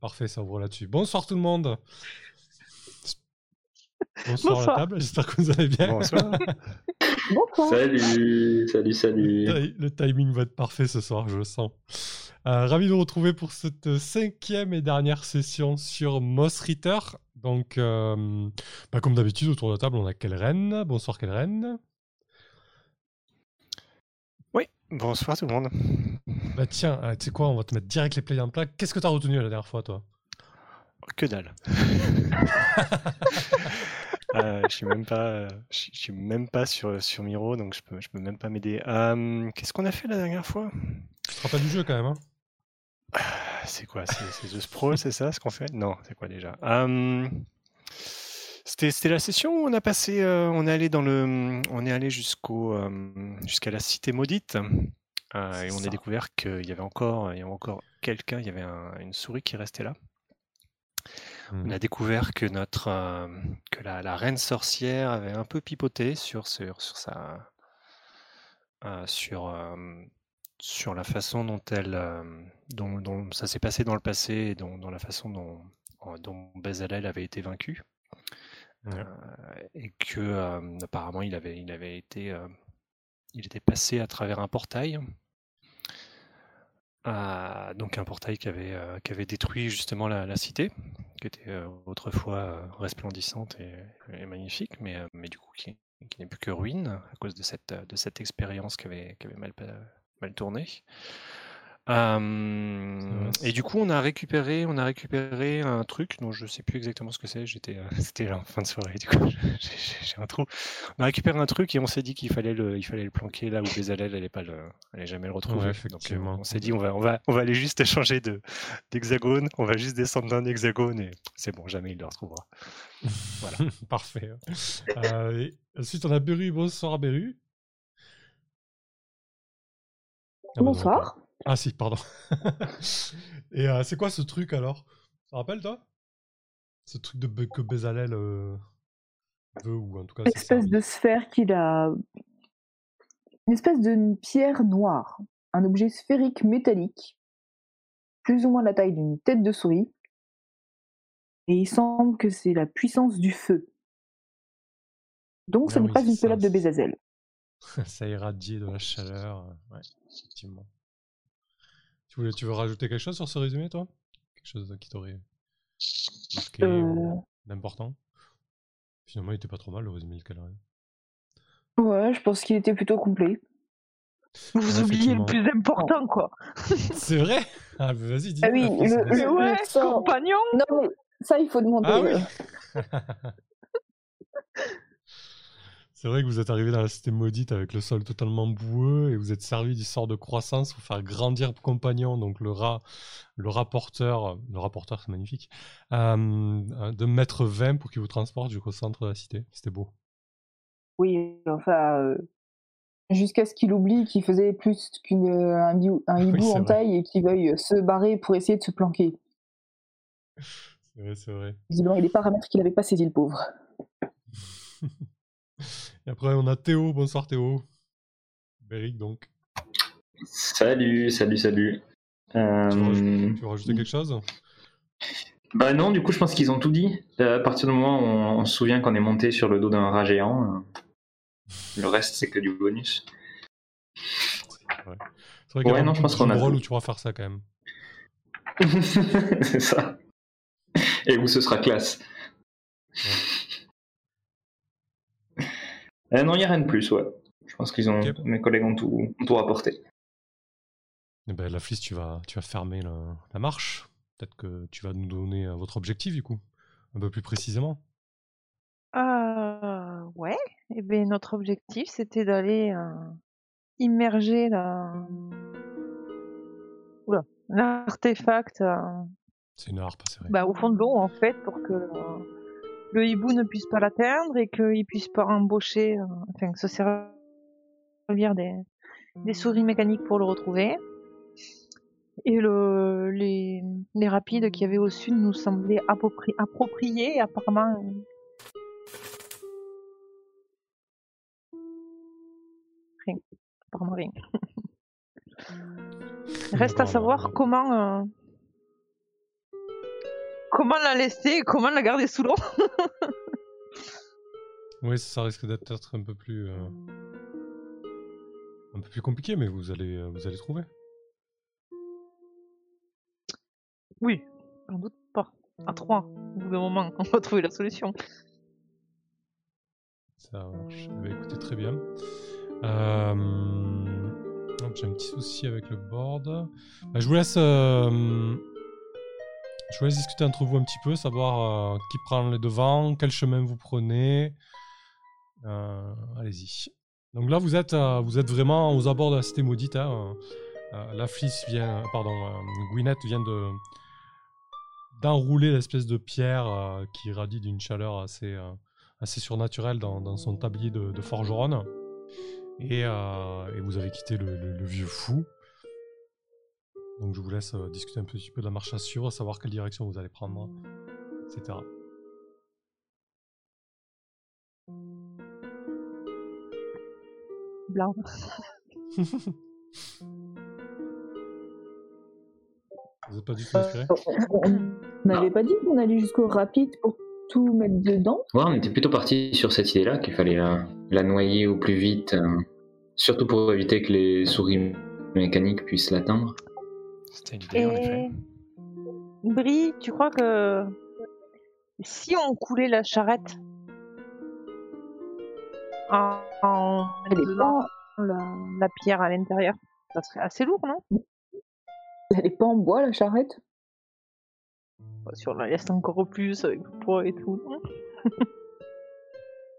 Parfait, ça ouvre là-dessus. Bonsoir tout le monde. Bonsoir, à la table, j'espère que vous allez bien. Bonsoir. Salut, salut, salut. Le, timing va être parfait ce soir, je le sens. Euh, ravi de vous retrouver pour cette cinquième et dernière session sur Moss Ritter. Donc, euh, bah, comme d'habitude, autour de la table, on a Kelren. Bonsoir Kelren. Bonsoir tout le monde. Bah tiens, euh, tu sais quoi, on va te mettre direct les plays en plat. Qu'est-ce que tu as retenu la dernière fois, toi? Que dalle. Euh, je suis même pas, je suis même pas sur, sur Miro, donc je peux, je peux même pas m'aider. Euh, qu'est-ce qu'on a fait la dernière fois? Tu te rappelles du jeu quand même, hein? Ah, C'est quoi? C'est The Sprawl, c'est ça ce qu'on fait? Non, c'est quoi déjà? C'était la session où on a passé, on est allé dans le, on est allé jusqu'au, jusqu'à la cité maudite. et on a découvert qu'il y avait encore, il y avait encore quelqu'un, il y avait une souris qui restait là. On a mmh. découvert que notre euh, que la, reine sorcière avait un peu pipoté sur sur, sur sa euh, sur euh, sur la façon dont elle dont, ça s'est passé dans le passé et dont, la façon dont dont Bezalel avait été vaincu et que apparemment il avait il avait été il était passé à travers un portail. Donc un portail qui avait, euh, qui avait détruit justement la, cité, qui était euh, autrefois euh, resplendissante et, magnifique, mais, mais du coup qui, n'est plus que ruine à cause de cette, de cette expérience qui avait, qui avait mal, mal tourné et du coup, on a récupéré, on a récupéré un truc dont je sais plus exactement ce que c'est. J'étais, euh, c'était en fin de soirée. Du coup, j'ai un trou. On a récupéré un truc et on s'est dit qu'il fallait le, il fallait le planquer là où Bezalel allait pas le, allait jamais le retrouver. Donc, euh, on s'est dit, on va, on va, on va aller juste changer de d'hexagone. On va juste descendre d'un hexagone et c'est bon, jamais il le retrouvera. voilà. Parfait. Euh, ensuite, on a Beru. Bonsoir, Beru. Ah, bah, Bonsoir. Ah si, pardon. Et euh, c'est quoi ce truc alors? Ça rappelle toi? Ce truc de que Bezalel euh, veut ou en tout cas. Une espèce de sphère qu'il a. Une espèce de pierre noire, un objet sphérique métallique, plus ou moins la taille d'une tête de souris. Et il semble que c'est la puissance du feu. Donc ce n'est pas une pelote de Bezazel. ça irradie de la chaleur, ouais, effectivement. Tu, veux rajouter quelque chose sur ce résumé, toi? Quelque chose qui t'aurait marqué euh... d'important? Finalement, il était pas trop mal le résumé de Calarian. Ouais, je pense qu'il était plutôt complet. Vous oubliez le plus important, quoi. C'est vrai? Ah, vas-y, dis. Ah oui, le, ouais, compagnon Non, mais ça, il faut demander. Ah oui C'est vrai que vous êtes arrivé dans la cité maudite avec le sol totalement boueux et vous êtes servi du sort de croissance pour faire grandir compagnon, donc le rat, le rapporteur, le rapporteur c'est magnifique, euh, de mettre 20 pour qu'il vous transporte jusqu'au centre de la cité. C'était beau. Oui, enfin, euh, jusqu'à ce qu'il oublie qu'il faisait plus qu'un un, hibou en taille et qu'il veuille se barrer pour essayer de se planquer. C'est vrai, c'est vrai. Disons, il des paramètres qu'il n'avait pas saisi, le pauvre. Et après, on a Théo. Bonsoir Théo. Beric, donc. Salut, salut, salut. Tu, veux rajouter, quelque chose? Bah non, du coup, je pense qu'ils ont tout dit. À partir du moment où on, se souvient qu'on est monté sur le dos d'un rat géant, euh, le reste, c'est que du bonus. Ouais. Vrai ouais, non, je pense qu'on a. rôle où tu vas faire ça quand même. c'est ça. Et où ce sera classe. Euh, non, il n'y a rien de plus, ouais. Je pense qu'ils ont, mes collègues ont tout, tout rapporté. Eh ben, la Fliss, tu vas, tu vas fermer la, marche. Peut-être que tu vas nous donner euh, votre objectif, du coup, un peu plus précisément. Euh, ouais. Et eh ben, notre objectif, c'était d'aller euh, immerger l'artefact. C'est une harpe, c'est vrai. Bah, au fond de l'eau, en fait, pour que le hibou ne puisse pas l'atteindre et qu'il puisse pas embaucher, euh, enfin que se servir des, des souris mécaniques pour le retrouver. Et le, les, les rapides qu'il y avait au sud nous semblaient appropriés et apparemment rien. Apparemment rien. Reste à savoir comment euh, comment la laisser et comment la garder sous l'eau. Oui, ça risque d'être un peu plus. euh, un peu plus compliqué, mais vous allez, euh, vous allez trouver. Oui, j'en doute pas. À trois, au bout d'un moment, on va trouver la solution. Ça marche. Ben, écoutez, très bien. Euh, J'ai un petit souci avec le board. Bah, je vous laisse. euh, Je vous laisse discuter entre vous un petit peu, savoir euh, qui prend les devants, quel chemin vous prenez. Euh, Allez-y. Donc là, vous êtes, euh, vous êtes vraiment aux abords de la cité maudite. Hein. La Fliss vient, pardon, Gwyneth vient de d'enrouler l'espèce de pierre qui irradie d'une chaleur assez, assez surnaturelle dans, son tablier de, de forgeronne. Et, vous avez quitté le vieux fou. Donc je vous laisse euh, discuter un petit peu de la marche à suivre, savoir quelle direction vous allez prendre, etc. Blanc. Vous n'êtes pas du tout inspiré On n'avait pas dit qu'on allait jusqu'au rapide pour tout mettre dedans? Ouais, on était plutôt parti sur cette idée-là, qu'il fallait la, la noyer au plus vite, euh, surtout pour éviter que les souris mécaniques puissent l'atteindre. C'était une idée, en effet. Et Brie, tu crois que si on coulait la charrette en, mettant la, la pierre à l'intérieur, ça serait assez lourd, non? Elle est pas en bois, la charrette? Si on la laisse encore plus avec le poids et tout. non?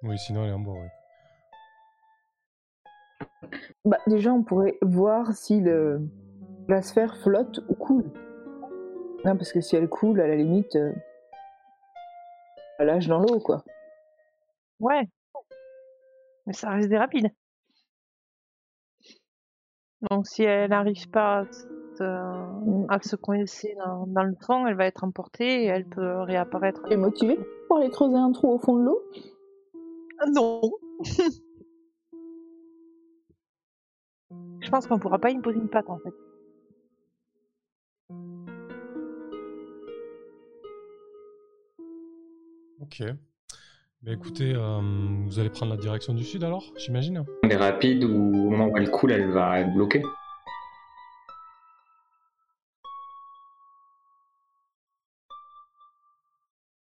Oui, sinon elle est en bois, oui. Bah, déjà, on pourrait voir si le... la sphère flotte ou coule. Non, parce que si elle coule, à la limite, euh, elle lâche dans l'eau, quoi. Ouais. Mais ça reste des rapides. Donc si elle n'arrive pas à se, à se coincer dans, dans le fond, elle va être emportée et elle peut réapparaître. Tu es motivé pour aller creuser un trou au fond de l'eau? Ah Non Je pense qu'on pourra pas y poser une patte en fait. Ok. Mais écoutez, euh, vous allez prendre la direction du sud alors, j'imagine? Les rapides, où au moment où elle coule, elle va être bloquée?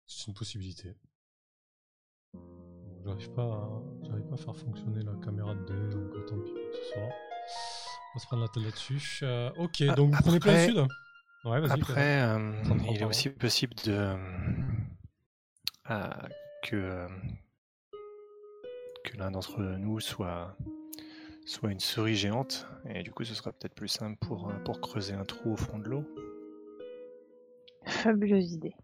C'est une possibilité. J'arrive pas, à... j'arrive pas à faire fonctionner la caméra de dé, donc tant pis pour ce soir. On va se prendre la tête là-dessus. Euh, ok, donc vous prenez plein sud? Ouais, vas-y. Après, euh, Prendre il est aussi possible de euh, que l'un d'entre nous soit une souris géante et du coup ce sera peut-être plus simple pour euh, creuser un trou au fond de l'eau. Fabuleuse idée.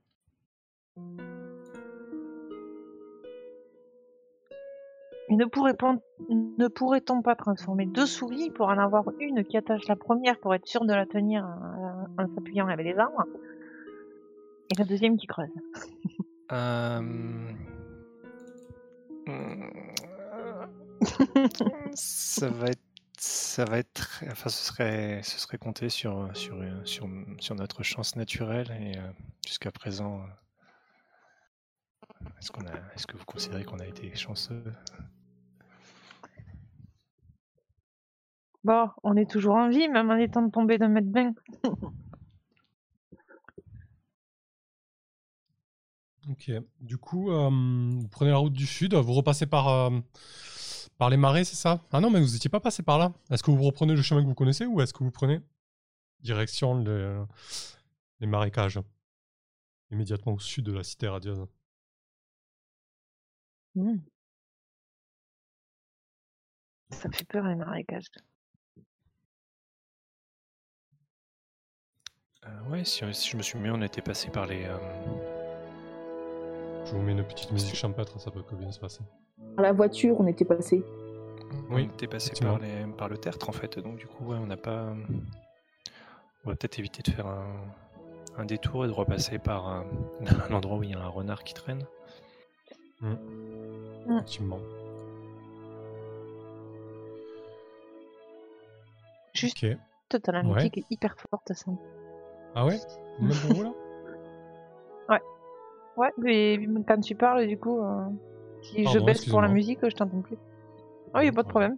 Et ne pourrait-on pas transformer deux souris pour en avoir une qui attache la première pour être sûr de la tenir euh, en s'appuyant avec les arbres? Et la deuxième qui creuse ça va être ça va être enfin ce serait ce serait compter sur sur euh, sur, sur notre chance naturelle et euh, jusqu'à présent euh, est-ce qu'on a est-ce que vous considérez qu'on a été chanceux? Bon, on est toujours en vie, même en étant tombé d'un mètre vingt. Ok. Du coup, euh, vous prenez la route du sud, vous repassez par, euh, par les marais, c'est ça? Ah non, mais vous n'étiez pas passé par là. Est-ce que vous reprenez le chemin que vous connaissez ou est-ce que vous prenez direction le- les marécages Immédiatement au sud de la cité radieuse? Hmm. Ça fait peur les marécages. Euh, ouais si, si je me suis mis on était passé par les euh, Je vous mets une petite musique champêtre, ça peut que bien se passer. Par la voiture, on était passé. Oui, on était passé par les par le tertre en fait donc du coup ouais, on n'a pas on va peut-être éviter de faire un, un détour et de repasser par euh, l'endroit où il y a un renard qui traîne. Effectivement. Juste, Ok. t'as la Ouais. musique est hyper forte, ça. Ah ouais? Même pour vous là? Ouais, mais quand tu parles, du coup, euh, si je baisse pour la musique, je t'entends plus. Ah, y a pas de problème.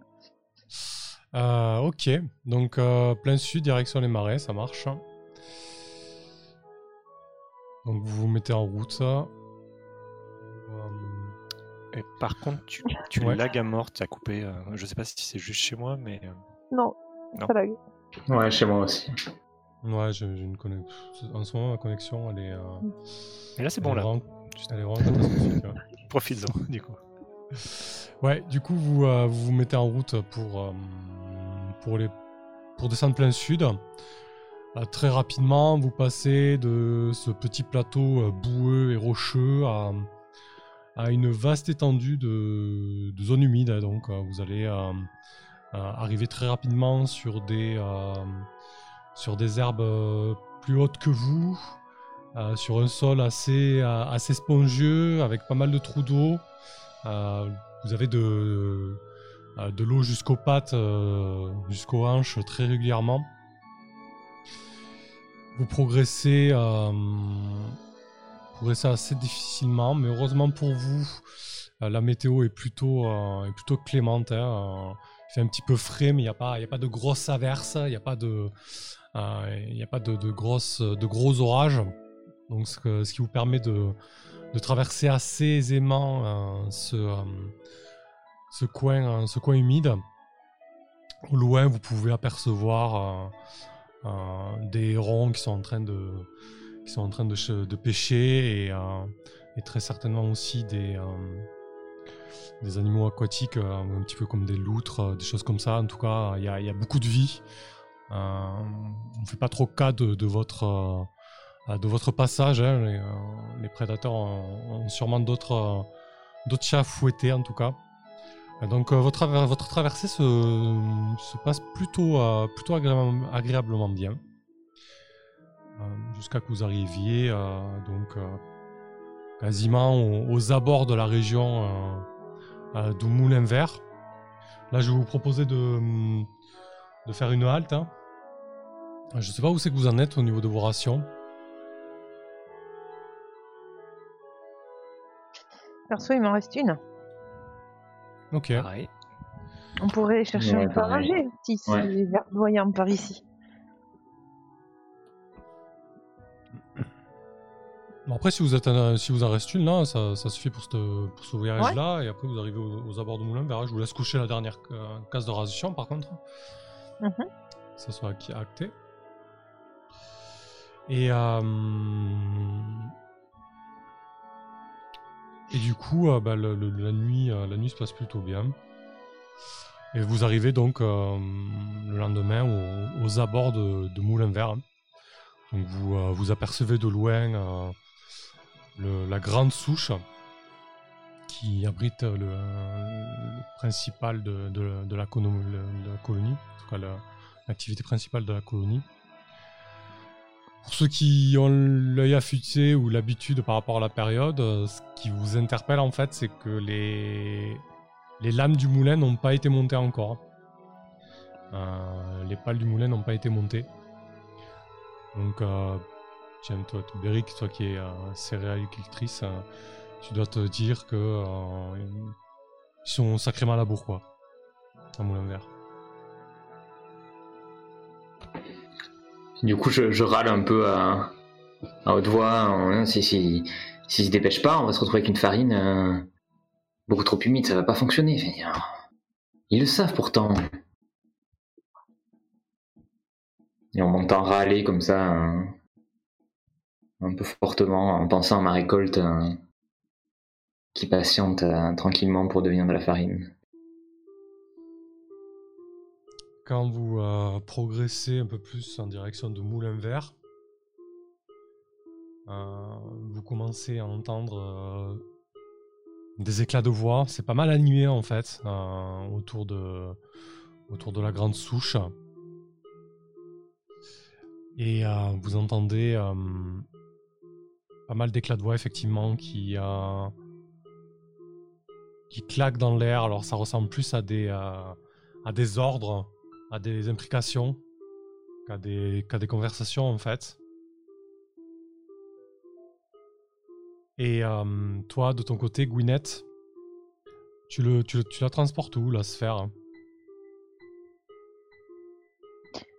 Euh, ok, donc euh, plein sud, direction les marais, ça marche. Donc vous vous mettez en route. Euh, Et par contre, tu, tu Ouais. lag à mort, tu as coupé. euh, je sais pas si c'est juste chez moi, mais. Non, Non. pas lag. Ouais, chez moi aussi. Ouais, j'ai une connexion. En ce moment, ma connexion, elle est. euh, Mais là, c'est bon, là. vraiment- Elle est vraiment catastrophique. ouais. Profite-en, du coup. Ouais, du coup, vous euh, vous, vous mettez en route pour, euh, pour, les, pour descendre plein sud. Euh, très rapidement, vous passez de ce petit plateau boueux et rocheux à, à une vaste étendue de, de zones humides. hein. Donc, vous allez arriver très rapidement sur des, sur des herbes euh, plus hautes que vous, euh, sur un sol assez, euh, assez spongieux, avec pas mal de trous d'eau. Vous avez de, l'eau jusqu'aux pattes, jusqu'aux hanches très régulièrement. Vous progressez, progressez assez difficilement, mais heureusement pour vous, la météo est plutôt, est plutôt clémente. hein, il fait un petit peu frais, mais il n'y a, pas- de grosses averses, il n'y a pas de, il y a pas de, grosses, gros orages. Donc, ce, qui vous permet de, traverser assez aisément euh, ce, euh, ce, coin, euh, humide. Au loin, vous pouvez apercevoir euh, euh, des hérons qui sont en train de, pêcher et, euh, très certainement aussi des, euh, animaux aquatiques, euh, un petit peu comme des loutres, euh, des choses comme ça. En tout cas, il y a beaucoup de vie. Euh, on ne fait pas trop cas de, votre, euh, de votre passage. hein. Les, euh, les prédateurs ont, sûrement d'autres chats à fouetter en tout cas. Donc votre, votre traversée se, se passe plutôt, plutôt agréablement, bien. Euh, Jusqu'à que vous arriviez donc quasiment aux, aux abords de la région du Moulin Vert. Là je vais vous proposer de, de faire une halte. hein. Je ne sais pas où c'est que vous en êtes au niveau de vos rations. Perso, il m'en reste une. Ok. Pareil. On pourrait chercher Ouais, un manger si c'est Ouais. verdoyant par ici. Bon, après, si vous, êtes un- si vous en reste une, là, ça, ça suffit pour ce, pour ce voyage-là. Et après, vous arrivez aux, aux abords du moulin. Je vous laisse coucher la dernière euh, case de ration, par contre. Mhm. Ça soit acqui- acté. Et, euh, et du coup, euh, bah, la, nuit, euh, la nuit se passe plutôt bien. Et vous arrivez donc le lendemain aux, abords de, de Moulin Vert. Donc vous, vous apercevez de loin le- la grande souche qui abrite le, principal de, la, colonie, en tout cas la- l'activité principale de la colonie. Pour ceux qui ont l'œil affûté ou l'habitude par rapport à la période, ce qui vous interpelle en fait, c'est que les, les lames du moulin n'ont pas été montées encore. Euh, les pales du moulin n'ont pas été montées. Donc, euh, tiens, toi, toi, Beric, toi qui es euh, céréalicultrice, euh, tu dois te dire que euh, ils sont sacrément à la bourre, quoi. À Moulin Vert. Du coup, je, râle un peu à, à haute voix. hein, Si, s'ils se dépêchent pas, on va se retrouver avec une farine euh, beaucoup trop humide, ça va pas fonctionner. Ils le savent pourtant. Et on m'entend râler comme ça, euh, un peu fortement, en pensant à ma récolte euh, qui patiente euh, tranquillement pour devenir de la farine. Quand vous euh, progressez un peu plus en direction de Moulin Vert, euh, vous commencez à entendre des éclats de voix. C'est pas mal animé en fait autour, de, autour de la grande souche. Et vous entendez pas mal d'éclats de voix effectivement qui, qui claquent dans l'air. Alors ça ressemble plus à des, euh, à des ordres à des implications qu'à des, des conversations en fait. Et euh, toi, de ton côté, Gwyneth, tu, le, tu, tu la transportes où, la sphère?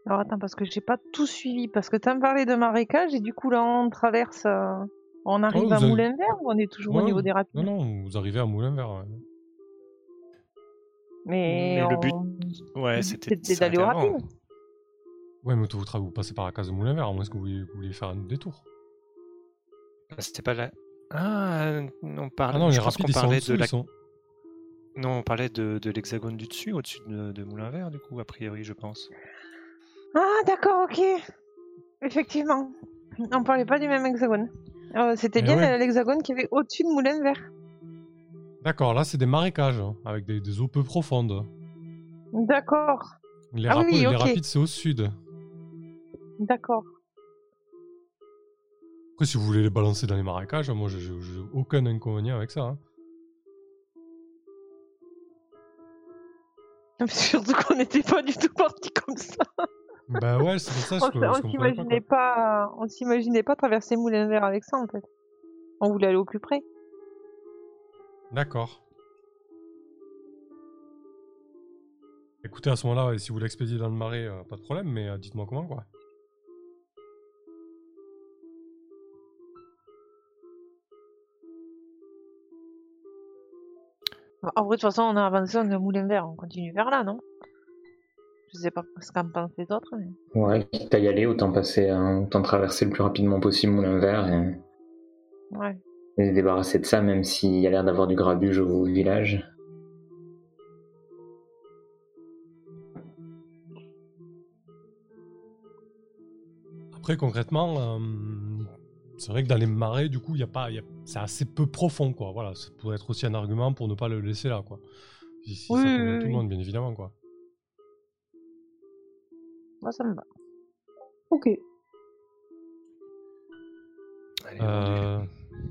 Alors attends, parce que j'ai pas tout suivi. Parce que tu me parlé de marécage et du coup là on traverse. euh, On arrive vous à avez- Moulin Vert ou on est toujours au niveau des rapides? Non, non, vous arrivez à Moulin Vert. ouais. Mais, Mais le on- but- Ouais, le but, c'était d'aller au rapide. Ouais, mais tra- vous passez par la case de Moulin Vert, à moins que vous vouliez, vous vouliez faire un détour? Ah, C'était pas là. Ah, on parlait. Ah non, les rapides, sont parlait de la. sont- Non, on parlait de, de l'hexagone du dessus, au-dessus de, de Moulin Vert, du coup, a priori, je pense. Ah d'accord, ok. Effectivement. On parlait pas du même hexagone. Euh, C'était Eh bien ouais. l'hexagone qui avait au-dessus de Moulin Vert. D'accord, là, c'est des marécages, hein, avec des, des eaux peu profondes. D'accord, Les, Ah rapides, oui, les ok. rapides, c'est au sud. d'accord. Après, si vous voulez les balancer dans les marécages, moi, j'ai aucun inconvénient avec ça. hein. Surtout qu'on n'était pas du tout parti comme ça. Bah ouais, c'est pour ça On que je, on pas. s'imaginait pas, on s'imaginait pas traverser Moulin Vert avec ça en fait. On voulait aller au plus près. D'accord. Écoutez, à ce moment-là, si vous l'expédiez dans le marais, euh, pas de problème, mais euh, dites-moi comment, quoi. En vrai, de toute façon, on a avancé, on est Moulin Vert, on continue vers là, non? Je sais pas ce qu'en pensent les autres, mais... Ouais, quitte à y aller, autant passer, euh, autant traverser le plus rapidement possible Moulin Vert et, Ouais. et se débarrasser de ça, même s'il y a l'air d'avoir du grabuge au village. Après, concrètement, euh, c'est vrai que dans les marais, du coup, il y a pas, il y a- c'est assez peu profond, quoi. Voilà, ça pourrait être aussi un argument pour ne pas le laisser là, quoi. Si, si Oui, ça oui, tout le oui. monde, bien évidemment, quoi. Moi, ça me va. Ok. Allez. Euh,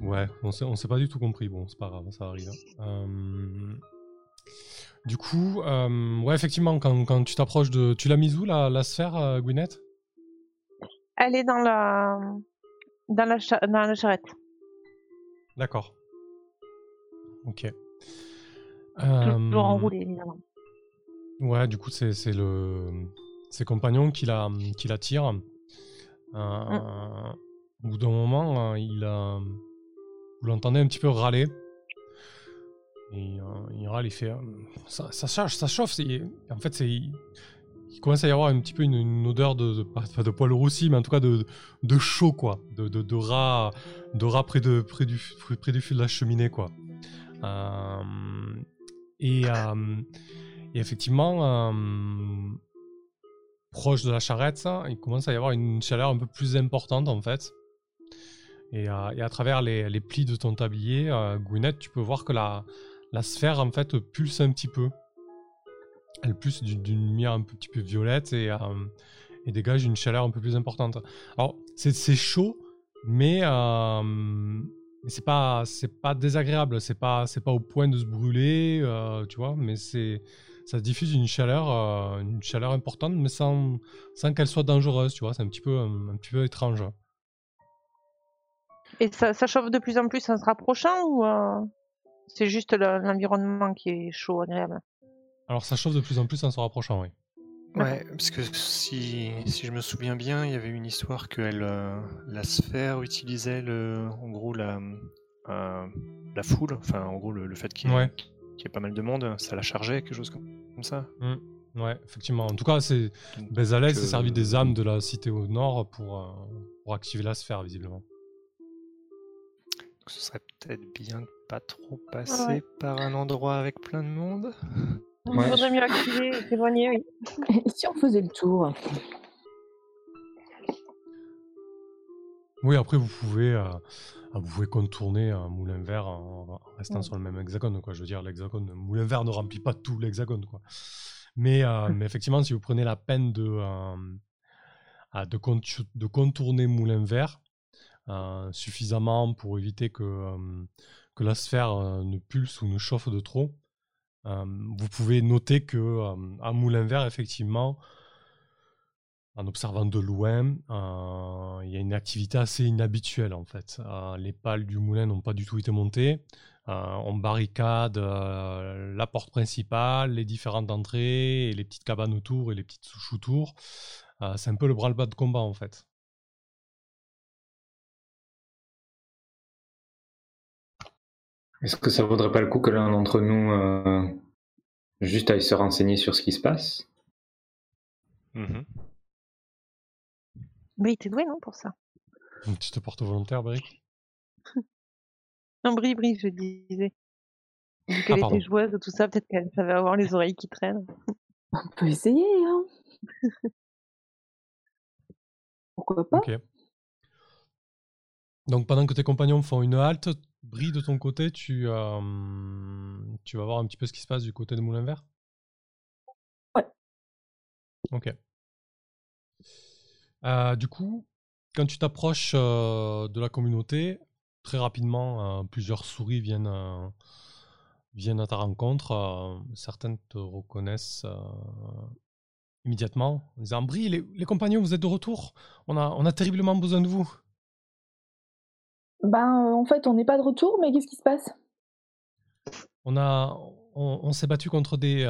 ouais, on s'est, on s'est pas du tout compris. Bon, c'est pas grave, ça arrive. hein. Euh, du coup, euh, ouais, effectivement, quand, quand tu t'approches de. Tu l'as mise où, la, la sphère, euh, Gwyneth? Elle est dans la, dans la, cha- dans la charrette. D'accord. Ok. Toujours enroulée, évidemment. Ouais, du coup, c'est, c'est le. Ses compagnons qui la, qui la tirent. Euh, Au bout d'un moment, euh, il. Vous l'entendez un petit peu râler. Et euh, il râle, il fait. euh, ça, ça charge, ça chauffe. c'est- En fait, c'est. Il commence à y avoir un petit peu une, une odeur de, de, pas de poil roussi, mais en tout cas de, de chaud, quoi. De, de, de rat, de rat près, de, près, du, près, près du feu de la cheminée, quoi. Euh, et, euh, et effectivement, euh, proche de la charrette, il commence à y avoir une chaleur un peu plus importante, en fait. Et, à travers les, plis de ton tablier, euh, tu peux voir que la, sphère, en fait, pulse un petit peu. Elle pulse d'une lumière un petit peu violette et, euh, et dégage une chaleur un peu plus importante. Alors, c'est chaud, mais, euh, mais c'est pas désagréable. C'est pas, c'est pas au point de se brûler, euh, tu vois, mais c'est ça diffuse une chaleur, euh, une chaleur importante, mais sans, sans qu'elle soit dangereuse, tu vois. C'est un petit peu, un, un petit peu étrange. Et ça, ça chauffe de plus en plus en se rapprochant ou euh, c'est juste le- l'environnement qui est chaud, agréable? Alors, ça chauffe de plus en plus en se rapprochant, oui. Ouais, parce que si, si je me souviens bien, il y avait une histoire que elle, euh, la sphère utilisait le, en gros la, euh, la foule, enfin en gros le, le fait qu'il y, ait- Ouais. Qu'il y ait pas mal de monde, ça la chargeait, quelque chose comme, comme ça. Ouais, effectivement. En tout cas, c'est Bezalel s'est euh, servi des âmes de la cité au nord pour, euh, pour activer la sphère, visiblement. ce serait peut-être bien de pas trop passer Ouais. par un endroit avec plein de monde. Il Ouais. mieux activer s'éloigner, oui. Et si on faisait le tour? Oui, après, vous pouvez, euh, ah, vous pouvez contourner un moulin vert en, restant Ouais. sur le même hexagone. Quoi. Je veux dire, l'hexagone, le moulin vert ne remplit pas tout l'hexagone. Quoi. Mais, euh, mais effectivement, si vous prenez la peine de, euh, ah, de, contourner moulin vert euh, suffisamment pour éviter que, que la sphère ne pulse ou ne chauffe de trop, vous pouvez noter que à moulin vert, effectivement, en observant de loin, euh, il y a une activité assez inhabituelle en fait. Euh, les pales du moulin n'ont pas du tout été montées. Euh, on barricade la porte principale, les différentes entrées, et les petites cabanes autour et les petites souches autour. c'est un peu le bras-le-bas de combat en fait. Est-ce que ça vaudrait pas le coup que l'un d'entre nous juste aille se renseigner sur ce qui se passe? Mmh Brie, t'es doué, non, pour ça? Tu te portes volontaire, Brie Non, Brie, Brie, je disais. Vu qu'elle Ah, était joueuse de tout ça, peut-être qu'elle savait avoir les oreilles qui traînent. On peut essayer, hein. Pourquoi pas? Ok. Donc pendant que tes compagnons font une halte, Brie, de ton côté, tu, euh, tu vas voir un petit peu ce qui se passe du côté de Moulin Vert? Ouais. Ok. Euh, du coup, quand tu t'approches euh, de la communauté, très rapidement, euh, plusieurs souris viennent, viennent à ta rencontre. certaines te reconnaissent immédiatement en disant Brie, les, les compagnons, vous êtes de retour on a, on a terriblement besoin de vous. Ben, en fait, on n'est pas de retour, mais qu'est-ce qui se passe? On, a, on, on s'est battu contre des,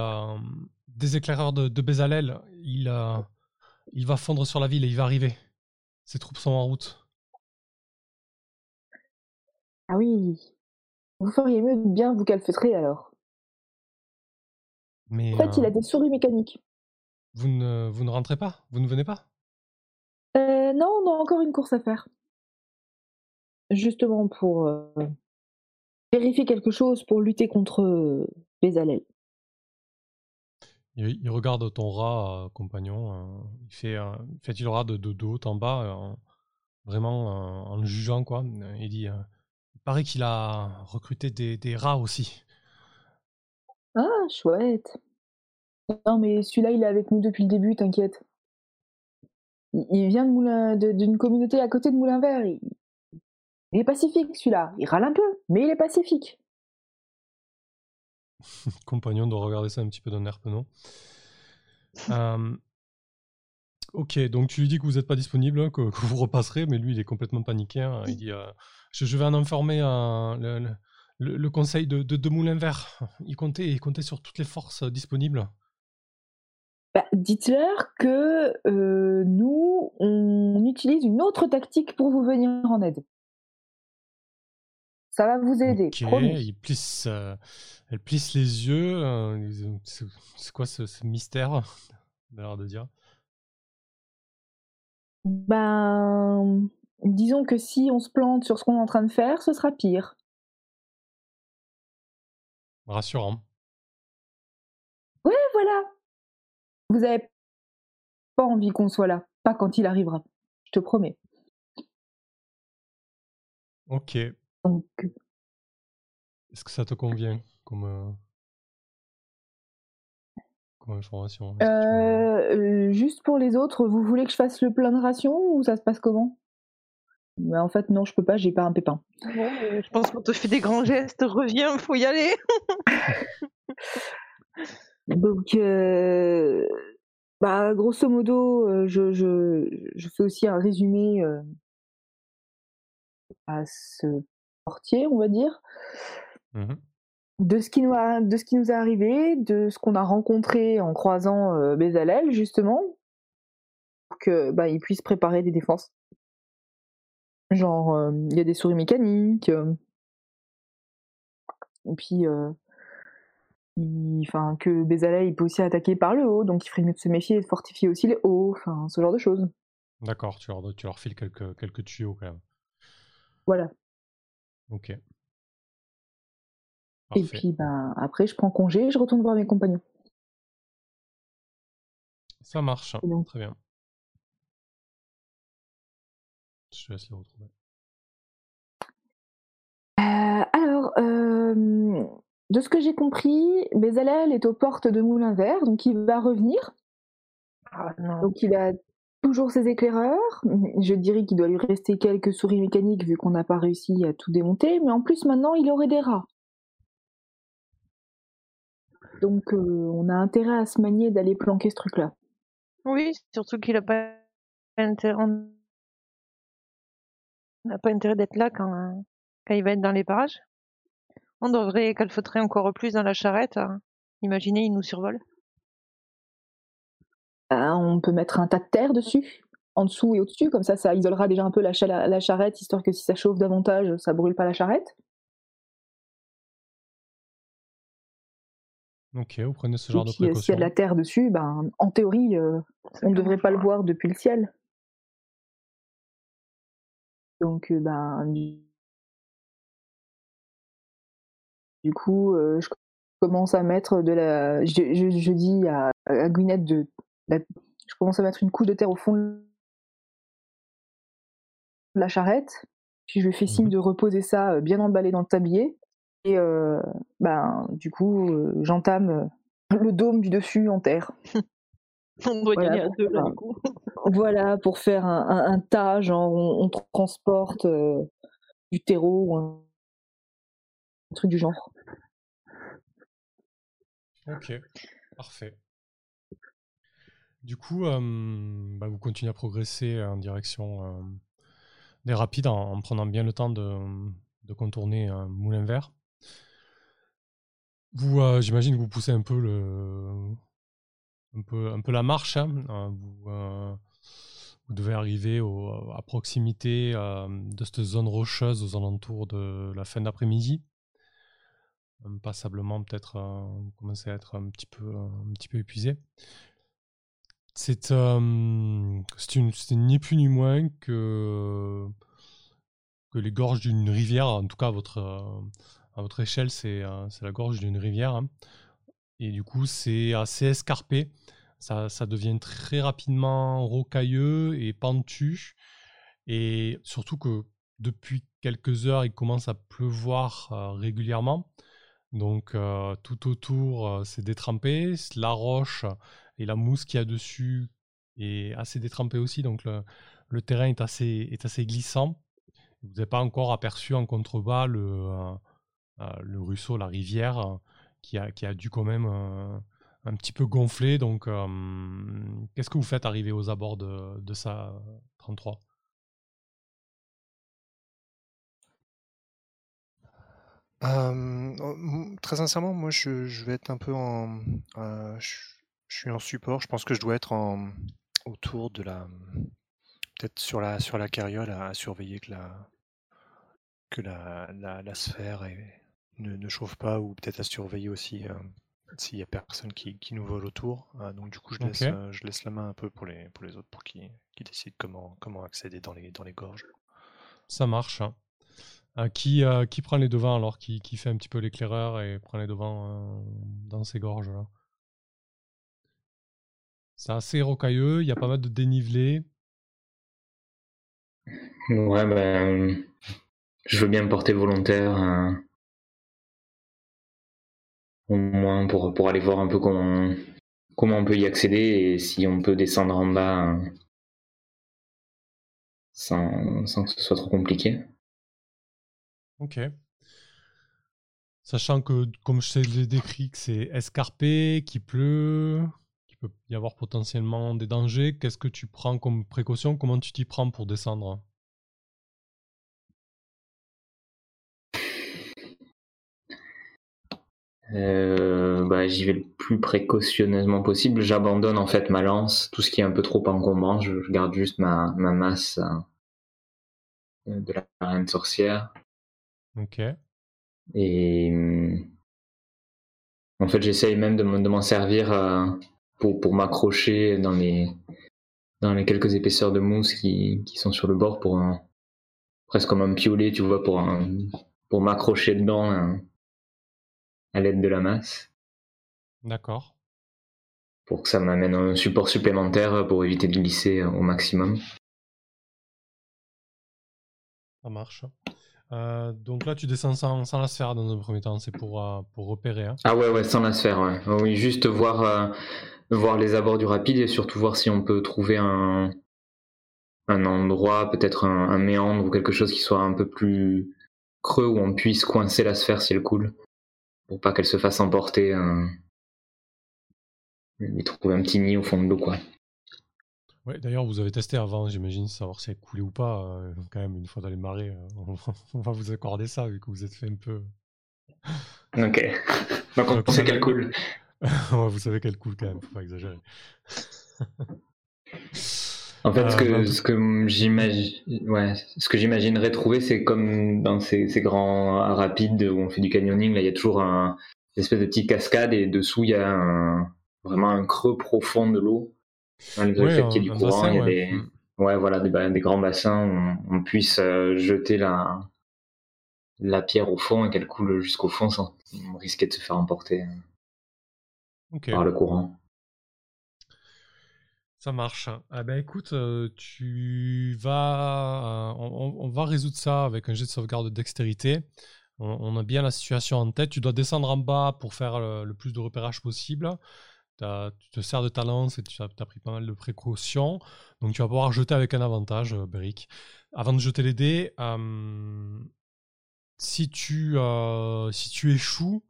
des éclaireurs de, de Bézalel. Il, il va fondre sur la ville et il va arriver. Ses troupes sont en route. Ah oui. Vous feriez mieux de bien vous calfeutrer alors. Mais En fait, il euh, a des souris mécaniques. vous, ne, vous ne rentrez pas? Vous ne venez pas? Euh, non, on a encore une course à faire. Justement pour euh, vérifier quelque chose pour lutter contre euh, Bézalel. Il, il regarde ton rat, euh, compagnon. euh, il fait, euh, il fait le rat de, de, haut en bas, vraiment en le jugeant. quoi. Il dit Il paraît qu'il a recruté des, rats aussi. Ah, chouette. Non, mais celui-là, il est avec nous depuis le début, t'inquiète. Il, il vient d'une communauté à côté de Moulin Vert. Il, il est pacifique, celui-là. Il râle un peu, mais il est pacifique. compagnon de regarder ça un petit peu d'un air penant. Euh, ok, donc tu lui dis que vous n'êtes pas disponible, que, que vous repasserez, mais lui il est complètement paniqué. hein. Il dit euh, je, je vais en informer euh, le, le- le- le conseil de, de, de Moulin Vert. Il comptait, il comptait sur toutes les forces euh, disponibles. Bah, Dites-leur que nous, on utilise une autre tactique pour vous venir en aide. Ça va vous aider, Ok, promis. il plisse, euh, elle plisse les yeux. euh, c'est quoi ce, ce mystère l'air de dire? Ben, disons que si on se plante sur ce qu'on est en train de faire, ce sera pire. Rassurant. Ouais, voilà. Vous avez pas envie qu'on soit là, pas quand il arrivera. Je te promets. Ok. Donc, Est-ce que ça te convient comme, euh, comme information? Euh, juste pour les autres, vous voulez que je fasse le plein de rations ou ça se passe comment? Ben, En fait, non, je peux pas, j'ai pas un pépin. Bon, je pense qu'on te fait des grands gestes. Reviens, faut y aller. Donc, euh, bah, grosso modo, je, je, je fais aussi un résumé euh, à ce portier, on va dire, Mhm. de ce qui nous a, de ce qui nous est arrivé, de ce qu'on a rencontré en croisant euh, Bézalel, justement, pour que bah, il puisse préparer des défenses. Genre, euh, il y a des souris mécaniques, euh, et puis, euh, enfin, que Bézalel il peut aussi attaquer par le haut, donc il ferait mieux de se méfier et de fortifier aussi les hauts, enfin, ce genre de choses. D'accord, tu leur, tu leur files quelques, quelques tuyaux quand même. Voilà. Ok. Et Parfait. puis, ben, après, je prends congé et je retourne voir mes compagnons. Ça marche. Et donc- Très bien. Je te laisse les retrouver. Euh, alors, euh, de ce que j'ai compris, Bézalel est aux portes de Moulin Vert, donc il va revenir. Ah non. Donc il a toujours ses éclaireurs. Je dirais qu'il doit lui rester quelques souris mécaniques vu qu'on n'a pas réussi à tout démonter, mais en plus maintenant il aurait des rats. Donc euh, on a intérêt à se manier d'aller planquer ce truc-là. Oui, surtout qu'il a pas intérêt, on n'a pas intérêt d'être là quand, quand il va être dans les parages. On devrait calfeutrer encore plus dans la charrette. hein. Imaginez, il nous survole. Ah, on peut mettre un tas de terre dessus, en dessous et au-dessus, comme ça, ça isolera déjà un peu la, charrette, histoire que si ça chauffe davantage, ça brûle pas la charrette. Ok, vous prenez ce Et genre de puis, euh, s'il y a de la précaution. terre dessus, ben, en théorie, euh, on ne devrait pas le voir depuis le ciel. Donc, euh, ben, du du coup, euh, je commence à mettre de la. Je, je- je dis à, à Gwyneth de. La- Je commence à mettre une couche de terre au fond de la charrette. Puis je lui fais signe Mhm. de reposer ça euh, bien emballé dans le tablier. Et euh, ben, du coup, euh, j'entame le dôme du dessus en terre. On doit y Voilà, aller à pour deux, là, faire du coup. Voilà, pour faire un, un- un tas, genre on, on transporte euh, du terreau ou un, un truc du genre. Ok, parfait. Du coup, bah, vous continuez à progresser en direction des rapides en, en prenant bien le temps de, contourner un moulin vert. Vous, j'imagine que vous poussez un peu le, un peu, un peu la marche. hein. Euh, vous, devez arriver à proximité de cette zone rocheuse aux alentours de la fin d'après-midi. Passablement, peut-être, vous commencez à être un petit peu, un petit peu épuisé. C'est une- ni plus ni moins que, les gorges d'une rivière. En tout cas, à votre, échelle, c'est euh, c'est la gorge d'une rivière. hein. Et du coup, c'est assez escarpé. Ça, devient très rapidement rocailleux et pentu. Et surtout que depuis quelques heures, il commence à pleuvoir euh, régulièrement. Donc euh, tout autour, c'est détrempé. La roche et la mousse qu'il y a dessus est assez détrempée aussi. Donc le, terrain est assez, est assez glissant. Vous n'avez pas encore aperçu en contrebas le, euh, euh, ruisseau, la rivière, euh, qui, a, dû quand même un petit peu gonfler. Donc qu'est-ce que vous faites arriver aux abords de, de ça, 33 Euh, oh, m- très sincèrement, moi, je, vais être un peu en. Je suis en support. Je pense que je dois être en, autour de la. Peut-être sur la, sur la carriole à, à surveiller que la, que la, la, la sphère est- ne, ne chauffe pas ou peut-être à surveiller aussi euh, s'il y a personne qui, qui nous vole autour. Euh, donc, du coup, je laisse, euh, je laisse la main un peu pour les, pour les autres pour qu'ils décident comment, comment accéder dans les, dans les gorges. Ça marche. hein. Qui, qui prend les devants alors? Qui, qui fait un petit peu l'éclaireur et prend les devants dans ces gorges-là? C'est assez rocailleux, il y a pas mal de dénivelé. Ouais, ben, je veux bien me porter volontaire, euh, au moins pour, pour aller voir un peu comment, comment on peut y accéder et si on peut descendre en bas euh, sans, sans que ce soit trop compliqué. Ok. Sachant que, comme je l'ai décrit, que c'est escarpé, qu'il pleut, qu'il peut y avoir potentiellement des dangers, qu'est-ce que tu prends comme précaution? Comment tu t'y prends pour descendre? Euh, bah, j'y vais le plus précautionneusement possible. J'abandonne en fait ma lance, tout ce qui est un peu trop encombrant. Je, je garde juste ma, ma masse euh, de la reine sorcière. Ok. Et hum, en fait, j'essaye même de, m'en- de m'en servir euh, pour, pour m'accrocher dans les, dans les quelques épaisseurs de mousse qui, qui sont sur le bord pour un- presque comme un piolet, tu vois, pour, un- pour m'accrocher dedans à l'aide de la masse. D'accord. pour que ça m'amène un support supplémentaire pour éviter de glisser au maximum. Ça marche. Euh, donc là, tu descends sans, la sphère dans un premier temps, c'est pour, euh, pour repérer. hein. Ah ouais, ouais, sans la sphère, ouais. Oui, juste voir, euh, voir les abords du rapide et surtout voir si on peut trouver un, un endroit, peut-être un, méandre ou quelque chose qui soit un peu plus creux où on puisse coincer la sphère si elle coule. Pour pas qu'elle se fasse emporter. Et trouver un petit nid au fond de l'eau, quoi. Ouais, d'ailleurs, vous avez testé avant, j'imagine, savoir si elle coulait ou pas. euh, quand même, une fois dans les marées, euh, on, va- vous accorder ça, vu que vous êtes fait un peu. Ok. Donc on sait on a- qu'elle coule. Vous savez qu'elle coule quand même, faut pas exagérer. En fait, ce Euh, que, tout- ce que j'imagine, ouais, ce que j'imaginerais trouver, c'est comme dans ces, ces grands rapides où on fait du canyoning, là, il y a toujours un une espèce de petite cascade et dessous, il y a un- vraiment un creux profond de l'eau. Malgré le Ouais, fait qu'il y ait du courant, il y a des, Mm. ouais, voilà, des, grands bassins où on, on puisse euh, jeter la, la pierre au fond et qu'elle coule jusqu'au fond sans risquer de se faire emporter euh, Ok. par le courant. Ça marche. Ah ben écoute, euh, tu vas, euh, on, on- on va résoudre ça avec un jet de sauvegarde de dextérité. On, on a bien la situation en tête. Tu dois descendre en bas pour faire le, le plus de repérage possible. Tu te sers de ta lance et tu as, pris pas mal de précautions. Donc tu vas pouvoir jeter avec un avantage, euh, Beric. Avant de jeter les dés, euh, si, tu, euh, si tu échoues,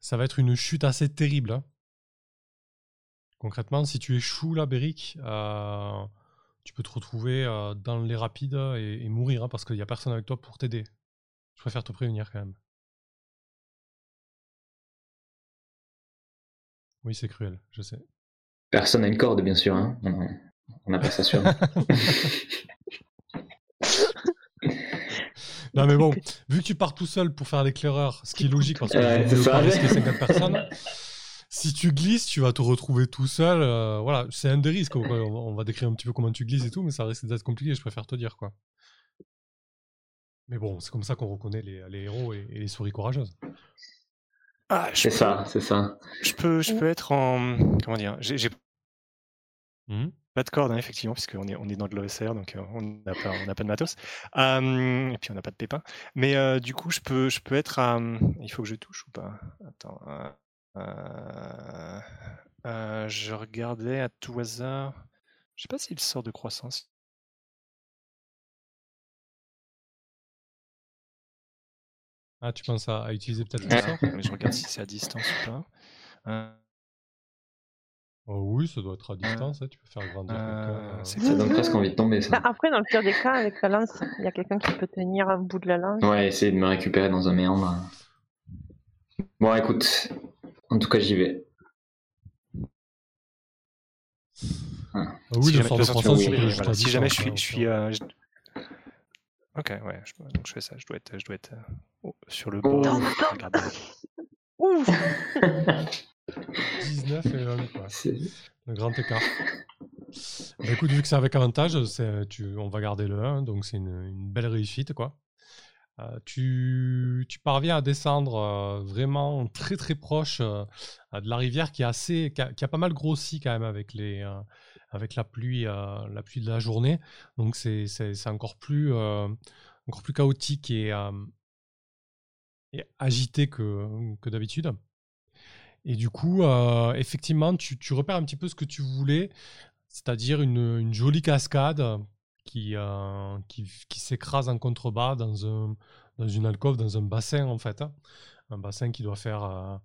ça va être une chute assez terrible. hein. Concrètement, si tu échoues là, Beric, euh, tu peux te retrouver dans les rapides et, et mourir hein, parce qu'il n'y a personne avec toi pour t'aider. Je préfère te prévenir quand même. Oui, c'est cruel, je sais. Personne n'a une corde, bien sûr. Hein. On- n'a pas ça sur. Non mais bon, vu que tu pars tout seul pour faire l'éclaireur, ce qui est logique parce que Ouais, tu pas risquer 50 personnes, si tu glisses, tu vas te retrouver tout seul. euh, voilà, c'est un des risques. On va, on va décrire un petit peu comment tu glisses et tout, mais ça risque d'être compliqué, je préfère te dire quoi. Mais bon, c'est comme ça qu'on reconnaît les, les héros et, et les souris courageuses. Ah, C'est peux- ça, c'est ça. Je peux, je peux être en. Comment dire J'ai Mhm. pas de corde, hein, effectivement, puisqu'on est, on est dans de l'OSR, donc euh, on n'a pas, on n'a pas de matos. Euh, et puis on n'a pas de pépins. Mais euh, du coup, je peux, je peux être à. Il faut que je touche ou pas? Attends. euh, euh, euh, je regardais à tout hasard. Je sais pas s'il sort de croissance. Ah, tu penses à, à utiliser peut-être le sort Mais je regarde si c'est à distance ou pas. Euh, Oh Oui, ça doit être à distance, hein, tu peux faire grandir Euh, quelqu'un. euh. Ça donne presque envie de tomber, ça. Bah, après, dans le pire des cas, avec la lance, il y a quelqu'un qui peut tenir un bout de la lance. Ouais, essayer de me récupérer dans un méandre. Bon, écoute, en tout cas, j'y vais. Ah oui, si le jamais, sort de façon, oui, oui, voilà. Si je suis, hein, je suis, euh, Ok, ouais, je- donc je fais ça. Je dois être, je dois être euh, oh, sur le bord. Attends, attends. Regardez. Ouf 19 et 1, quoi. C'est- Le grand écart. Bah, écoute, vu que c'est avec avantage, tu, on va garder le 1, donc c'est une, une belle réussite, quoi. Euh, tu, tu parviens à descendre euh, vraiment très très proche euh, de la rivière qui, est assez, qui a, qui a pas mal grossi quand même avec, les, euh, avec la, pluie, euh, la pluie de la journée. Donc c'est encore, plus, euh, encore plus chaotique et, euh, agité que, d'habitude. Et du coup, effectivement, tu, repères un petit peu ce que tu voulais, c'est-à-dire une, jolie cascade qui, qui, s'écrase en contrebas dans, un, dans une alcôve, dans un bassin en fait. hein. Un bassin qui doit faire,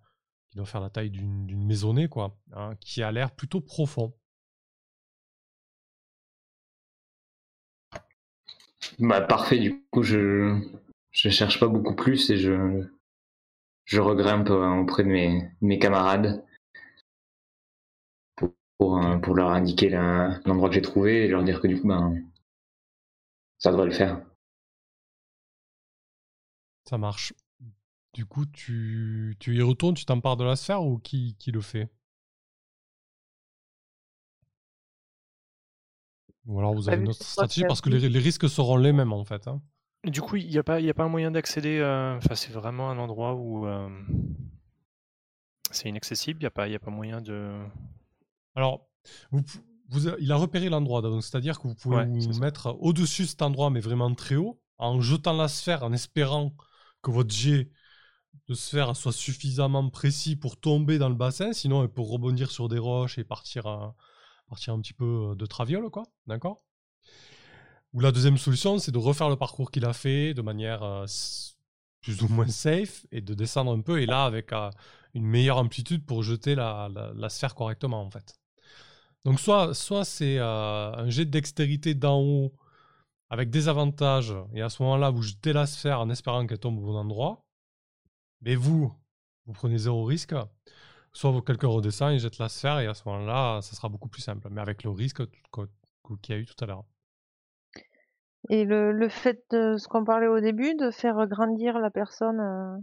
doit faire la taille d'une d'une maisonnée, quoi, hein, qui a l'air plutôt profond. Bah, parfait, du coup, je, je cherche pas beaucoup plus et je, je regrimpe euh, auprès de mes, de mes camarades euh, pour leur indiquer l'endroit que j'ai trouvé et leur dire que du coup, ben, ça devrait le faire. Ça marche. Du coup, tu, y retournes, tu t'empares de la sphère ou qui le fait? Ou alors vous avez une autre stratégie parce que les, les risques seront les mêmes en fait. hein. Du coup, il n'y a, pas- il y a pas un moyen d'accéder. euh, Enfin, c'est vraiment un endroit où euh, c'est inaccessible. Il n'y a, pas- il y a pas moyen de. Alors, vous, vous il a repéré l'endroit, donc c'est-à-dire que vous pouvez Ouais, vous mettre au-dessus de cet endroit, mais vraiment très haut, en jetant la sphère, en espérant que votre jet de sphère soit suffisamment précis pour tomber dans le bassin, sinon elle peut rebondir sur des roches et partir, à- partir un petit peu de traviole, quoi, d'accord? Ou la deuxième solution, c'est de refaire le parcours qu'il a fait de manière euh, plus ou moins safe et de descendre un peu, et là avec euh, une meilleure amplitude pour jeter la, la- sphère correctement, en fait. Donc soit, soit c'est euh, un jet de dextérité d'en haut avec des avantages, et à ce moment-là, vous jetez la sphère en espérant qu'elle tombe au bon endroit. Mais vous, vous prenez zéro risque. Soit quelqu'un redescend et jette la sphère, et à ce moment-là, ça sera beaucoup plus simple. Mais avec le risque que- que- qu'il y a eu tout à l'heure. Et le, le fait de ce qu'on parlait au début, de faire grandir la personne euh,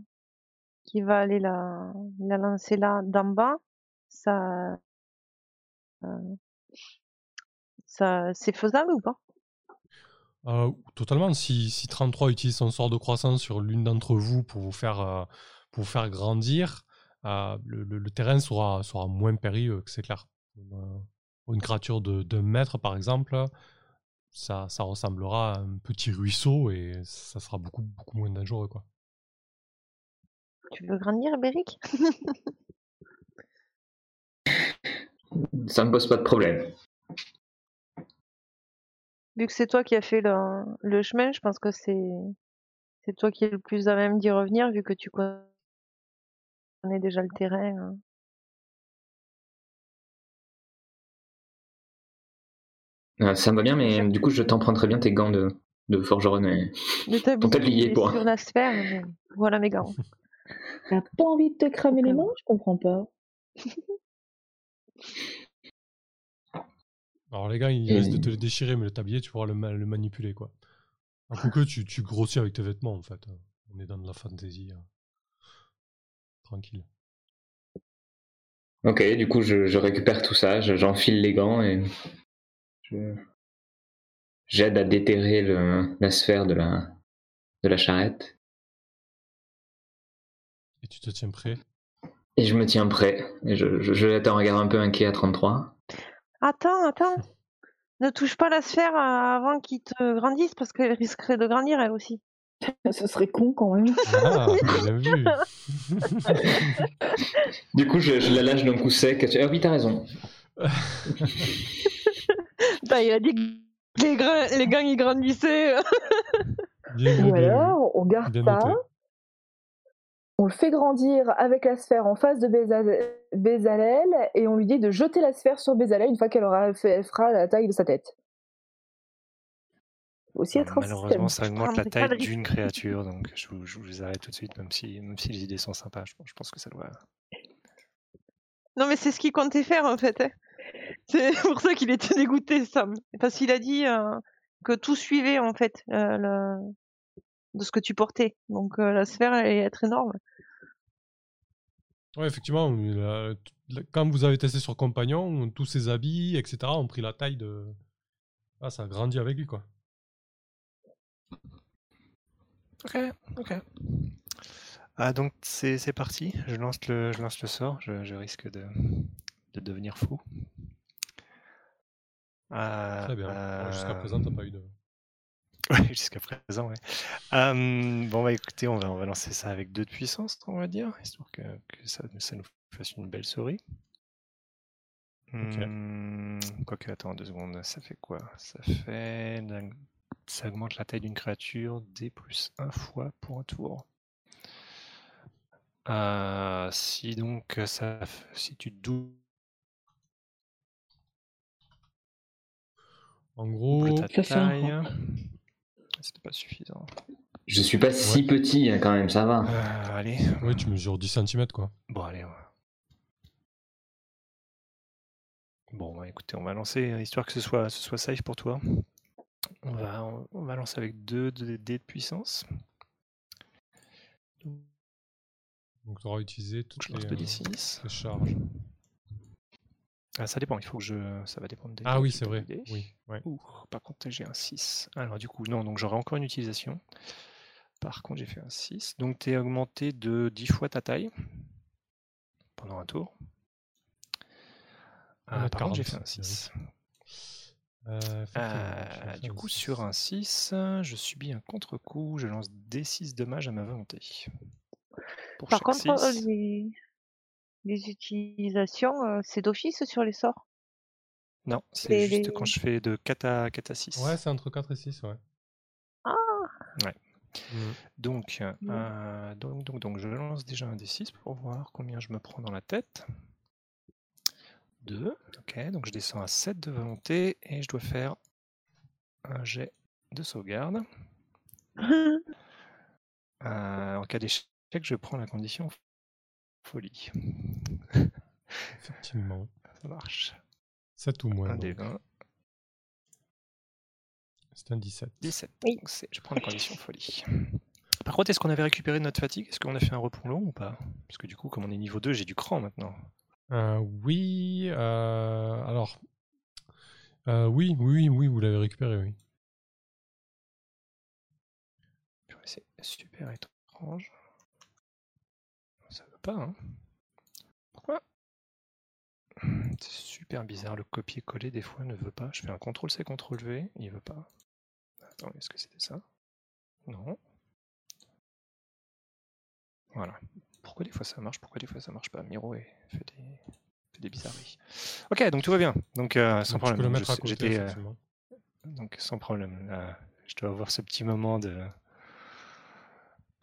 qui va aller la, la lancer là d'en bas, ça, euh, ça c'est faisable ou pas? Euh, totalement. Si, si 33 utilise son sort de croissance sur l'une d'entre vous pour vous faire, pour vous faire grandir, euh, le, le- le terrain sera, sera moins périlleux, c'est clair. Euh, pour une créature de 2 mètres, par exemple, ça, ça ressemblera à un petit ruisseau et ça sera beaucoup, beaucoup moins dangereux. Quoi. Tu veux grandir, Béric Ça me pose pas de problème. Vu que c'est toi qui as fait le, le chemin, je pense que c'est c'est toi qui es le plus à même d'y revenir, vu que tu connais déjà le terrain. hein. Euh, ça me va bien, mais du coup, je t'emprunterai bien tes gants de, de forgeron. et- De Ton tablier, sur la sphère, mais voilà mes gants. T'as pas envie de te cramer les mains Je comprends pas. Alors les gars, il Et- risque de te le déchirer, mais le tablier, tu pourras le, ma- le manipuler. quoi. Un coup que tu, tu grossis avec tes vêtements, en fait. On est dans de la fantasy. hein. Tranquille. Ok, du coup, je, je récupère tout ça, je- j'enfile les gants et je- j'aide à déterrer le- la sphère de la, de la charrette. Et tu te tiens prêt? Et je me tiens prêt. Et je, je, je jette un regard un peu inquiet à 33. Attends, attends. Ne touche pas la sphère euh, avant qu'il te grandisse, parce qu'elle risquerait de grandir elle aussi. Ce serait con quand même. Ah, bien vu. Du coup, je, je la lâche d'un coup sec. Ah oui, t'as raison. Il a dit que les, grains, les gants ils grandissaient. Bien Ou bien on garde ça, noté. on le fait grandir avec la sphère en face de Béza- Bézalel et on lui dit de jeter la sphère sur Bézalel une fois qu'elle aura fait, elle fera la taille de sa tête. Faut aussi être un Malheureusement, ça augmente la prendrai pas taille d'une créature, donc je vous, je vous arrête tout de suite, même si, même si les idées sont sympas. Je, je pense que ça doit. Non, mais c'est ce qu'il comptait faire en fait. hein. C'est pour ça qu'il était dégoûté, Sam. Parce qu'il a dit euh, que tout suivait en fait euh, le- de ce que tu portais. Donc euh, la sphère allait être énorme. Ouais, effectivement, la- la- quand vous avez testé sur Compagnon, tous ses habits, etc., ont pris la taille de. Ah, ça a grandi avec lui, quoi. Ok, ok. Ah, donc c'est c'est parti. Je lance le, je lance le sort. Je, je risque de, de devenir fou. Ah, Très bien. Alors, Jusqu'à euh, présent, t'as pas eu de. Ouais, jusqu'à présent, ouais. Euh, bon, bah écoutez, on va, on va lancer ça avec deux de puissance, on va dire, histoire que, que ça, ça nous fasse une belle souris. Hmm, Quoique, attends deux secondes, ça fait quoi? Ça fait. Ça augmente la taille d'une créature d plus un fois pour un tour. Euh, si donc ça, si tu doubles En gros, ta taille, c'était pas suffisant. Je suis pas si petit hein, quand même, ça va. Euh, allez, ouais, tu mesures 10 cm, quoi. Bon, allez. ouais. Bon, bah, écoutez, on va lancer, euh, histoire que ce soit, ce soit safe pour toi. On va, on, on va lancer avec 2 dés de puissance. Donc, tu auras utilisé toutes les, 2 euh, d6. les charges. Ah, ça dépend, il faut que je. Ça va dépendre des. Ah oui, c'est vrai. Oui, ouais. Ouh, par contre, j'ai un 6. Alors, du coup, non, donc j'aurai encore une utilisation. Par contre, j'ai fait un 6. Donc, tu es augmenté de 10 fois ta taille pendant un tour. Ah, par contre, j'ai 40, fait un c'est 6. Euh, Euh, du coup, six. sur un 6, je subis un contre-coup. Je lance D6 dommages à ma volonté. Pour Par contre, euh, six. les, les utilisations, c'est d'office sur les sorts? Non, c'est juste les- quand je fais de 4 à, 4 à 6. Ouais, c'est entre 4 et 6, ouais. Ah Mm. Donc, Mm. euh, donc, donc, donc, je lance déjà un D6 pour voir combien je me prends dans la tête. 2. Ok, donc je descends à 7 de volonté et je dois faire un jet de sauvegarde. Euh, en cas d'échec, je prends la condition folie. Effectivement. Ça marche. 7 ou moins. Un des donc. 20, C'est un 17. 17. Oui. Donc je prends la condition folie. Par contre, est-ce qu'on avait récupéré notre fatigue? Est-ce qu'on a fait un repos long ou pas? Parce que du coup, comme on est niveau 2, j'ai du cran maintenant. Euh, oui, euh, alors. euh, oui, oui, oui, vous l'avez récupéré, oui. C'est super étrange. Ça veut pas, hein Pourquoi? C'est super bizarre, le copier-coller des fois ne veut pas. Je fais un CTRL-C, CTRL-V, il veut pas. Attends, est-ce que c'était ça? Non. Voilà. Pourquoi des fois ça marche, pourquoi des fois ça marche pas? Miro fait des, fait des bizarreries. Ok, donc tout va bien. Donc euh, sans Donc, problème. peux le Donc, je mettre à sais- côté, J'étais euh, donc sans problème. Là, je dois avoir ce petit moment de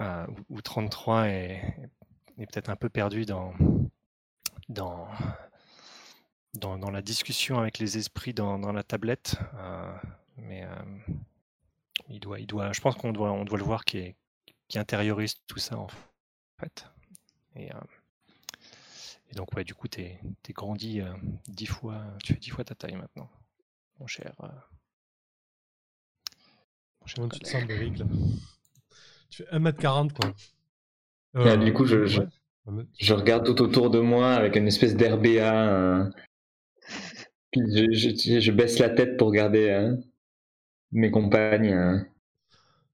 euh, où, où 33 est, est peut-être un peu perdu dans dans, dans dans la discussion avec les esprits dans, dans la tablette. euh, mais euh, il doit il doit. Je pense qu'on doit on doit le voir qui est qui intériorise tout ça en fait. Et, euh, et donc ouais, du coup t'es t'es grandi euh, dix fois. Tu fais dix fois ta taille maintenant, mon cher. euh, mon cher tu te sens, là Tu fais 1m40, quoi. Ah, du coup, je- je- ouais, Je regarde tout autour de moi avec une espèce d'RBA. euh, puis je, je- je baisse la tête pour regarder euh, mes compagnes. euh.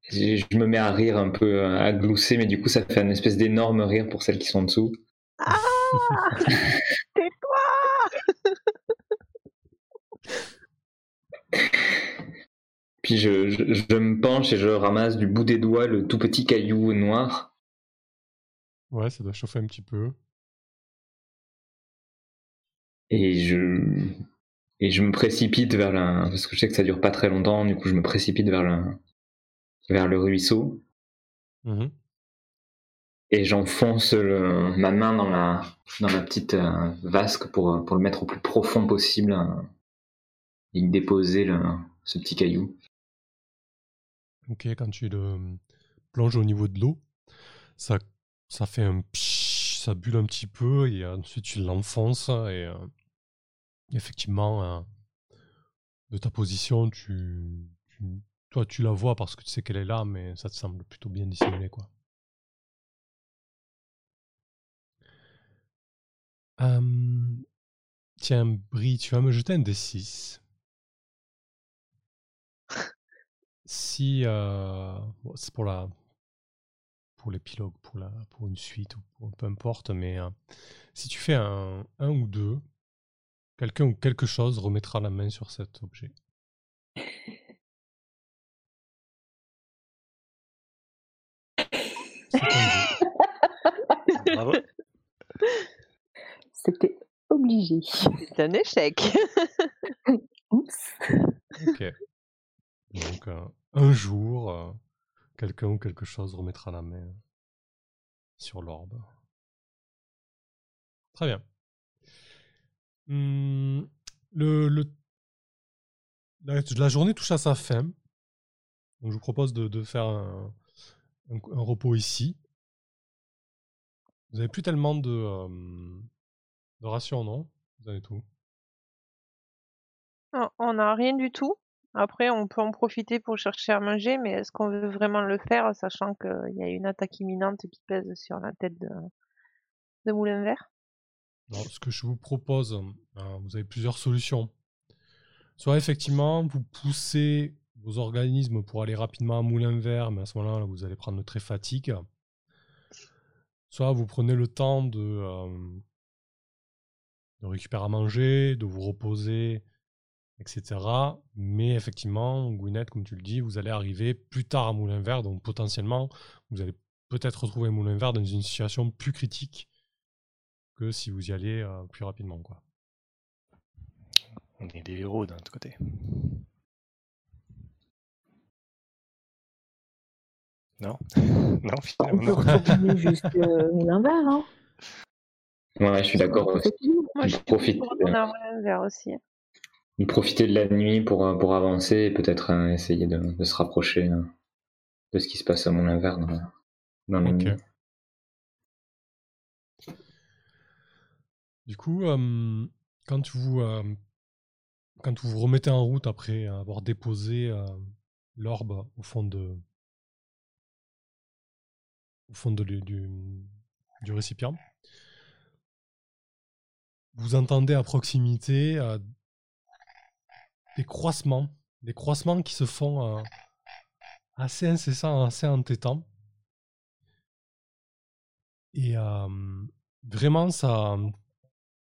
Je, je me mets à rire un peu, euh, à glousser, mais du coup, ça fait une espèce d'énorme rire pour celles qui sont en dessous. Ah Tais-toi Puis je, je, je me penche et je ramasse du bout des doigts le tout petit caillou noir. Ouais, ça doit chauffer un petit peu. Et je, et je me précipite vers la. Parce que je sais que ça dure pas très longtemps, du coup, je me précipite vers, la, vers le ruisseau. Mhm. et j'enfonce le- ma main dans la, dans la petite euh, vasque pour, pour le mettre au plus profond possible euh, et y déposer le, ce petit caillou. Ok, quand tu le plonges au niveau de l'eau, ça, ça fait un ça bulle un petit peu et ensuite tu l'enfonces et euh, effectivement, euh, de ta position, tu, tu- toi tu la vois parce que tu sais qu'elle est là, mais ça te semble plutôt bien dissimulé quoi. Tiens, Brie, tu vas me jeter un D6. Si euh, c'est pour la pour l'épilogue, pour la pour une suite peu importe, mais euh, si tu fais un, un ou deux, quelqu'un ou quelque chose remettra la main sur cet objet. Bravo. C'était obligé. C'est un échec. Oups. Ok. Donc euh, un jour, euh, quelqu'un ou quelque chose remettra la main sur l'orbe. Très bien. Hum, le, le- la, la journée touche à sa fin. Donc je vous propose de, de faire un, un- un repos ici. Vous n'avez plus tellement de, euh, de rations, non? Vous avez tout. On- On n'a rien du tout. Après, on peut en profiter pour chercher à manger, mais est-ce qu'on veut vraiment le faire, sachant qu'il y a une attaque imminente qui pèse sur la tête de, de Moulin Vert? Alors, ce que je vous propose, euh, vous avez plusieurs solutions. Soit effectivement, vous poussez organismes pour aller rapidement à Moulin Vert, mais à ce moment-là, vous allez prendre trait fatigue. Soit vous prenez le temps de, euh, récupérer à manger, de vous reposer, etc. Mais effectivement, Gwyneth, comme tu le dis, vous allez arriver plus tard à Moulin Vert, donc potentiellement, vous allez peut-être retrouver Moulin Vert dans une situation plus critique que si vous y allez euh, plus rapidement. Quoi. On est des héros d'un autre côté. Non Non, On finalement peut non. jusqu'à Moulin Vert. Hein. Ouais, je suis d'accord. aussi. Moi, je Profite, euh, aussi. Profiter de la nuit pour, euh, pour avancer et peut-être euh, essayer de, de se rapprocher euh, de ce qui se passe à mon inverse dans, la- dans la Ok. nuit. Du coup, euh, quand vous euh, quand vous vous remettez en route après avoir déposé euh, l'orbe au fond de au fond du, du récipient, vous entendez à proximité euh, des croissements, des croissements qui se font euh, assez incessants, assez entêtants. Et vraiment, ça,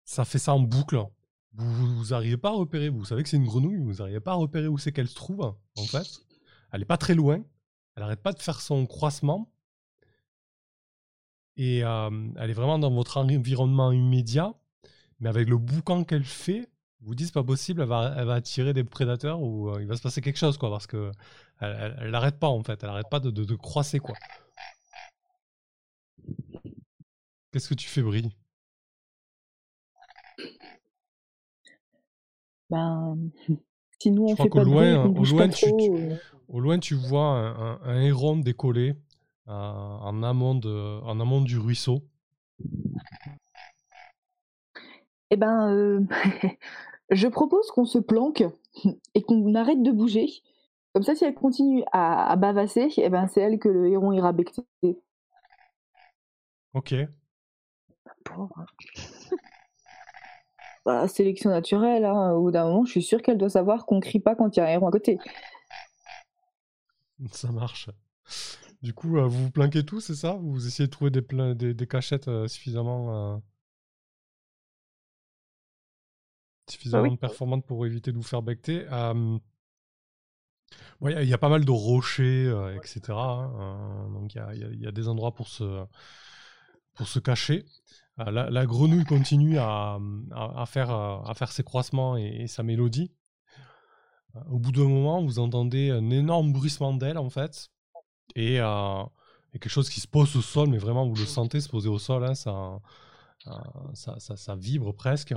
ça fait ça en boucle. Vous n'arrivez pas à repérer, vous savez que c'est une grenouille, vous n'arrivez pas à repérer où c'est qu'elle se trouve, en fait. Elle n'est pas très loin, elle n'arrête pas de faire son croissement. Et euh, elle est vraiment dans votre environnement immédiat, mais avec le boucan qu'elle fait, vous dites c'est pas possible, elle va, elle va attirer des prédateurs ou euh, il va se passer quelque chose, quoi, parce que elle, n'arrête pas en fait, elle n'arrête pas de, de, de croisser, quoi. Qu'est-ce que tu fais, Brie? Ben, si nous Je on crois fait pas de bruit, loin- qu'on au loin, pas tu- trop, tu- euh, Au loin, tu vois un, un- un héron décoller euh, en, amont de, en amont du ruisseau. Eh ben, euh, je propose qu'on se planque et qu'on arrête de bouger. Comme ça, si elle continue à, à bavasser, eh ben, c'est elle que le héron ira becter. Ok. Bah, sélection naturelle, hein. au bout d'un moment, je suis sûre qu'elle doit savoir qu'on crie pas quand il y a un héron à côté. Ça marche. Du coup, euh, vous vous planquez tous, c'est ça? Vous essayez de trouver des, pla- des, des cachettes euh, suffisamment, euh, suffisamment oui. performantes pour éviter de vous faire becter. Bon, Il y, a- il y a pas mal de rochers, etc. hein, donc il y a, y y des endroits pour se, pour se cacher. La, la grenouille continue à, à- à faire, à faire ses croissements et, et sa mélodie. Au bout d'un moment, vous entendez un énorme bruissement d'ailes, en fait, et, euh, et quelque chose qui se pose au sol, mais vraiment, vous le sentez se poser au sol, hein, ça, euh, ça, ça, ça vibre presque.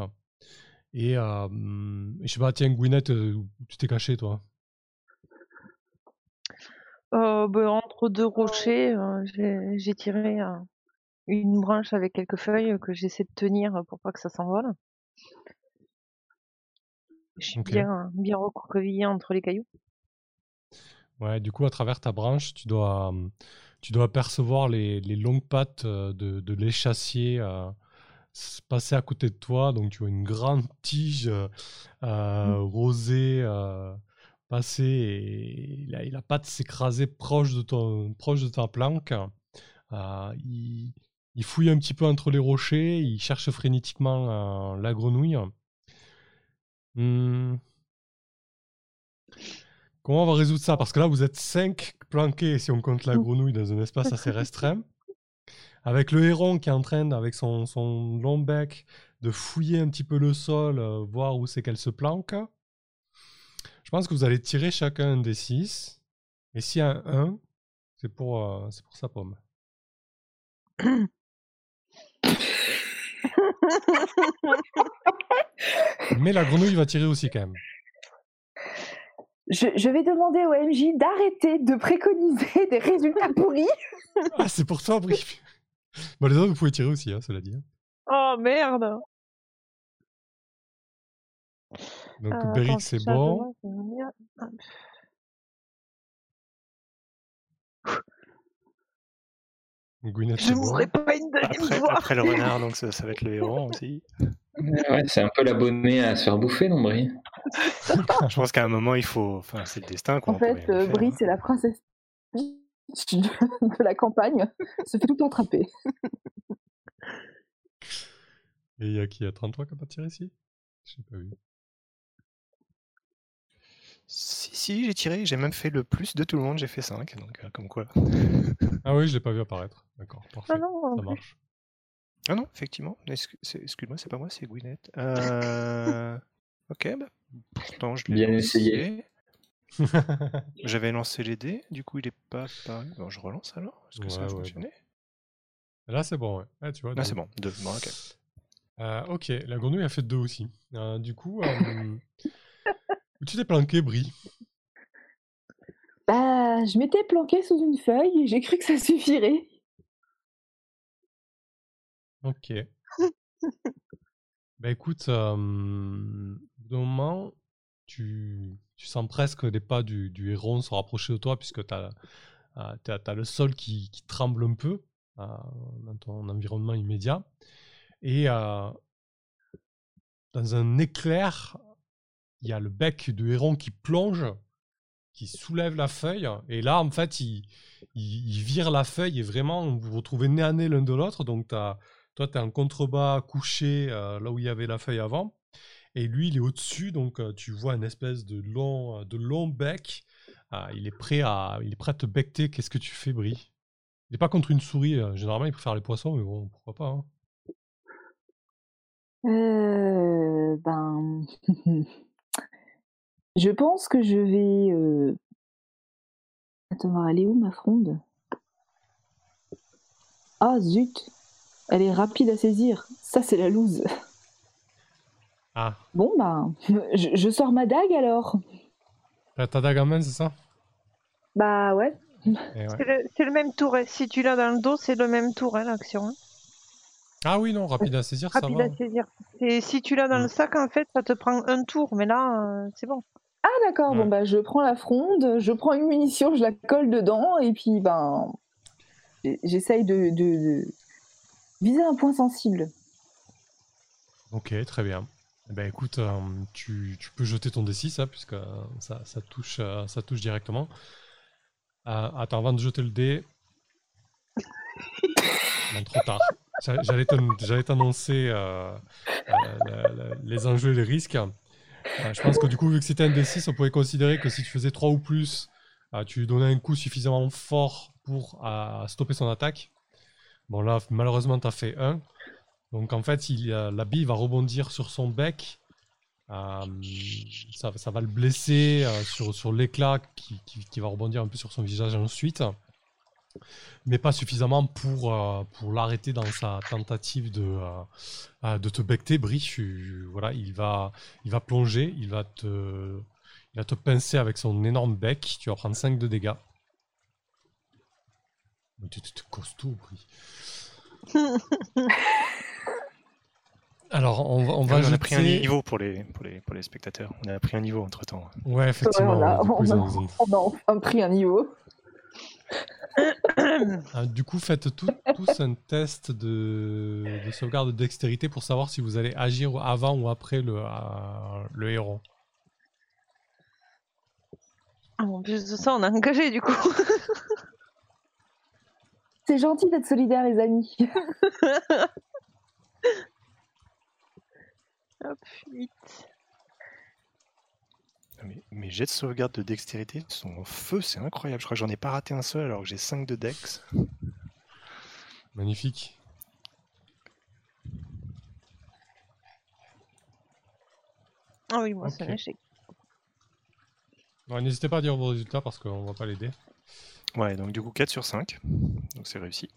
Et euh, hum, je sais pas, tiens, Gwyneth, euh, tu t'es caché, toi? Euh, ben, entre deux rochers, euh, j'ai tiré euh, une branche avec quelques feuilles que j'essaie de tenir pour pas que ça s'envole. Je suis Ok. bien, bien recroquevillée entre les cailloux. Ouais, du coup, à travers ta branche, tu dois, hum, tu dois apercevoir les, les longues pattes euh, de, de l'échassier euh, passer à côté de toi. Donc, tu vois une grande tige euh, euh, rosée euh, passer et la, et la patte s'écraser proche de, ton, proche de ta planque. Euh, il, il fouille un petit peu entre les rochers, il cherche frénétiquement euh, la grenouille. Hmm. Comment on va résoudre ça? Parce que là, vous êtes 5 planqués, si on compte la grenouille, dans un espace assez restreint. Avec le héron qui est en train, avec son, son long bec, de fouiller un petit peu le sol, euh, voir où c'est qu'elle se planque. Je pense que vous allez tirer chacun un des 6. Et s'il y a un 1, c'est pour, euh, c'est pour sa pomme. Mais la grenouille va tirer aussi quand même. Je, je vais demander au MJ d'arrêter de préconiser des résultats pourris. Ah, c'est pour toi, Brie. Bon, les autres, vous pouvez tirer aussi, hein, cela dit. hein. Oh merde Donc, Euh, Beric, c'est ça, bon. demain, c'est mieux. Ah, Gwyneth, Je mourrai pas une deuxième Après, fois. après le renard, donc ça, ça va être le héron aussi. Ouais, c'est un peu l'abonné à se faire bouffer, non, Brie? Je pense qu'à un moment, il faut. Enfin, c'est le destin, quoi. En fait, euh, Brie, hein. c'est la princesse de, la campagne, se fait tout attraper. Et il y a qui? Il y a 33 qui a pas tiré ici Je sais pas vu. Si, si, j'ai tiré, j'ai même fait le plus de tout le monde, j'ai fait 5, donc euh, comme quoi. Ah oui, je l'ai pas vu apparaître. D'accord, parfait. Ah non, Ça marche. Ah non, effectivement, excuse-moi, c'est pas moi, c'est Gwyneth. Euh... ok, bah, pourtant je l'ai Bien lancé. essayé. J'avais lancé les dés, du coup il est pas apparu. Bon, je relance alors Est-ce que ça a Ouais, fonctionné Là, c'est bon, ouais. Ah, tu vois, Là, c'est bon, deux. Bon, ok. Euh, ok, la grenouille a fait deux aussi. Euh, du coup, euh, tu t'es planqué, Brie? Bah, je m'étais planqué sous une feuille et j'ai cru que ça suffirait. Ok. bah écoute, euh, moment, tu, tu sens presque les pas du, du héron se rapprocher de toi puisque tu as, le sol qui, qui tremble un peu euh, dans ton environnement immédiat. Et euh, dans un éclair, il y a le bec de héron qui plonge, qui soulève la feuille. Et là, en fait, il, vire la feuille et vraiment, vous vous retrouvez nez à nez l'un de l'autre. Donc, t'as- toi, tu es en contrebas couché euh, là où il y avait la feuille avant. Et lui, il est au-dessus. Donc, euh, tu vois une espèce de long, de long bec. Il, est prêt à, il est prêt à te becter. Qu'est-ce que tu fais, Brie? Il n'est pas contre une souris. euh, Généralement, il préfère les poissons, mais bon, pourquoi pas. hein. Euh, ben, je pense que je vais. euh, Attends, elle est où ma fronde? Ah zut, elle est rapide à saisir. Ça c'est la loose. Ah, Bon ben, je, je sors ma dague alors. t'as ta dague en main, c'est ça? Bah ouais. Eh ouais. C'est le, c'est le même tour. hein. Si tu l'as dans le dos, c'est le même tour, hein, l'action. hein. Ah oui, non, rapide à saisir, ça Rapide va. à saisir. Et si tu l'as dans Mm. le sac, en fait, ça te prend un tour. Mais là, euh, c'est bon. Ah d'accord. Ouais. Bon bah je prends la fronde, je prends une munition, je la colle dedans et puis ben, j'essaye de, de, de viser un point sensible. Ok, très bien. Eh ben écoute, euh, tu, tu peux jeter ton D6, ça, puisque euh, ça, ça touche, euh, ça touche directement. Euh, attends, avant de jeter le dé. Non, trop tard. J'a- J'allais t'an- j'allais t'annoncer euh, euh, le- le- les enjeux et les risques. Euh, je pense que du coup, vu que c'était un D6, on pouvait considérer que si tu faisais 3 ou plus, euh, tu donnais un coup suffisamment fort pour stopper son attaque. Bon, là, malheureusement, tu as fait 1. Donc en fait, la bille va rebondir sur son bec. Euh, ça, va le blesser sur, sur l'éclat qui va rebondir un peu sur son visage ensuite. Mais pas suffisamment pour, euh, pour l'arrêter dans sa tentative de, euh, euh, de te becter. Brie, tu- voilà, il va, il va plonger, il va, te, il va te pincer avec son énorme bec. Tu vas prendre 5 de dégâts. Mais t'es t'es costaud, Brie. Alors, on va, on va on a pris un niveau pour les, pour, les, pour les spectateurs. On a pris un niveau entre temps. Ouais, effectivement. on, a, on a enfin pris un niveau. Ah, du coup, faites tout- tous un test de, de sauvegarde de dextérité pour savoir si vous allez agir avant ou après le, euh, le. Ah, En plus de ça, on a engagé, du coup. C'est gentil d'être solidaire, les amis. Hop, 8. Mes jets de sauvegarde de dextérité sont en feu, c'est incroyable. Je crois que j'en ai pas raté un seul alors que j'ai 5 de dex. Magnifique. Ah oui, moi, c'est un échec. N'hésitez pas à dire vos résultats parce qu'on va pas l'aider. Ouais, donc du coup 4 sur 5. Donc c'est réussi.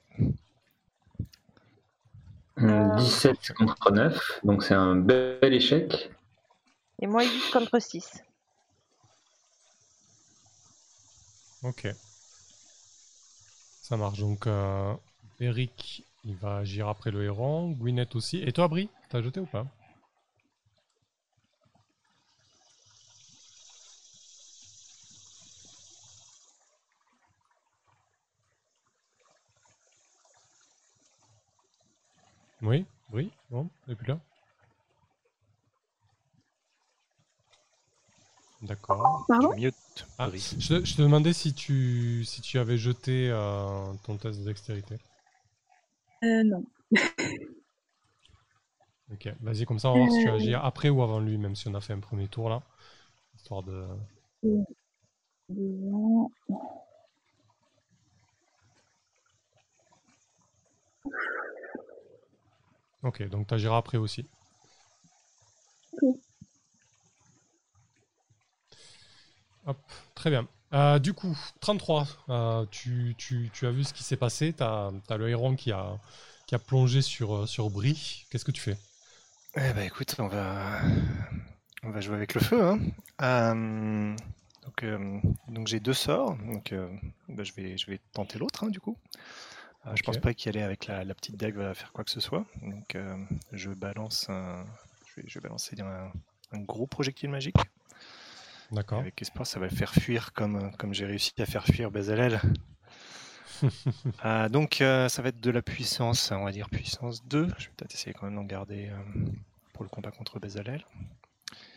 Hum, 17 contre 9, donc c'est un bel échec. Et moi, 8 contre 6. Ok. Ça marche. Donc, euh, Eric, il va agir après le héron. Gwyneth aussi. Et toi, Brie, t'as jeté ou pas? Oui, Brie Bon, est plus là D'accord. Pardon? Mute Ah. Je te, je te demandais si tu, si tu avais jeté euh, ton test de dextérité. Euh, non. Ok, vas-y, comme ça on va voir si tu Euh. agis après ou avant lui, même si on a fait un premier tour là. Histoire de. Disons- Ok, donc tu agiras après aussi. Ok. Hop, très bien. Euh, du coup, 33, euh, tu, tu- tu as vu ce qui s'est passé, tu as, le héron qui a, qui a plongé sur, euh, sur Brie. Qu'est-ce que tu fais? Eh ben écoute, on va, on va jouer avec le feu. Hein. Euh, donc donc j'ai deux sorts. Donc bah, je, vais, je vais tenter l'autre hein, du coup. Euh, Je pense pas qu'y aller avec la, la petite dague va faire quoi que ce soit. Donc je balance un, je vais, je vais balancer un, un gros projectile magique. D'accord. Avec espoir, ça va le faire fuir comme, comme j'ai réussi à faire fuir Bezalel. Ah, donc, euh, ça va être de la puissance, on va dire puissance 2. Je vais peut-être essayer quand même d'en garder euh, pour le combat contre Bezalel.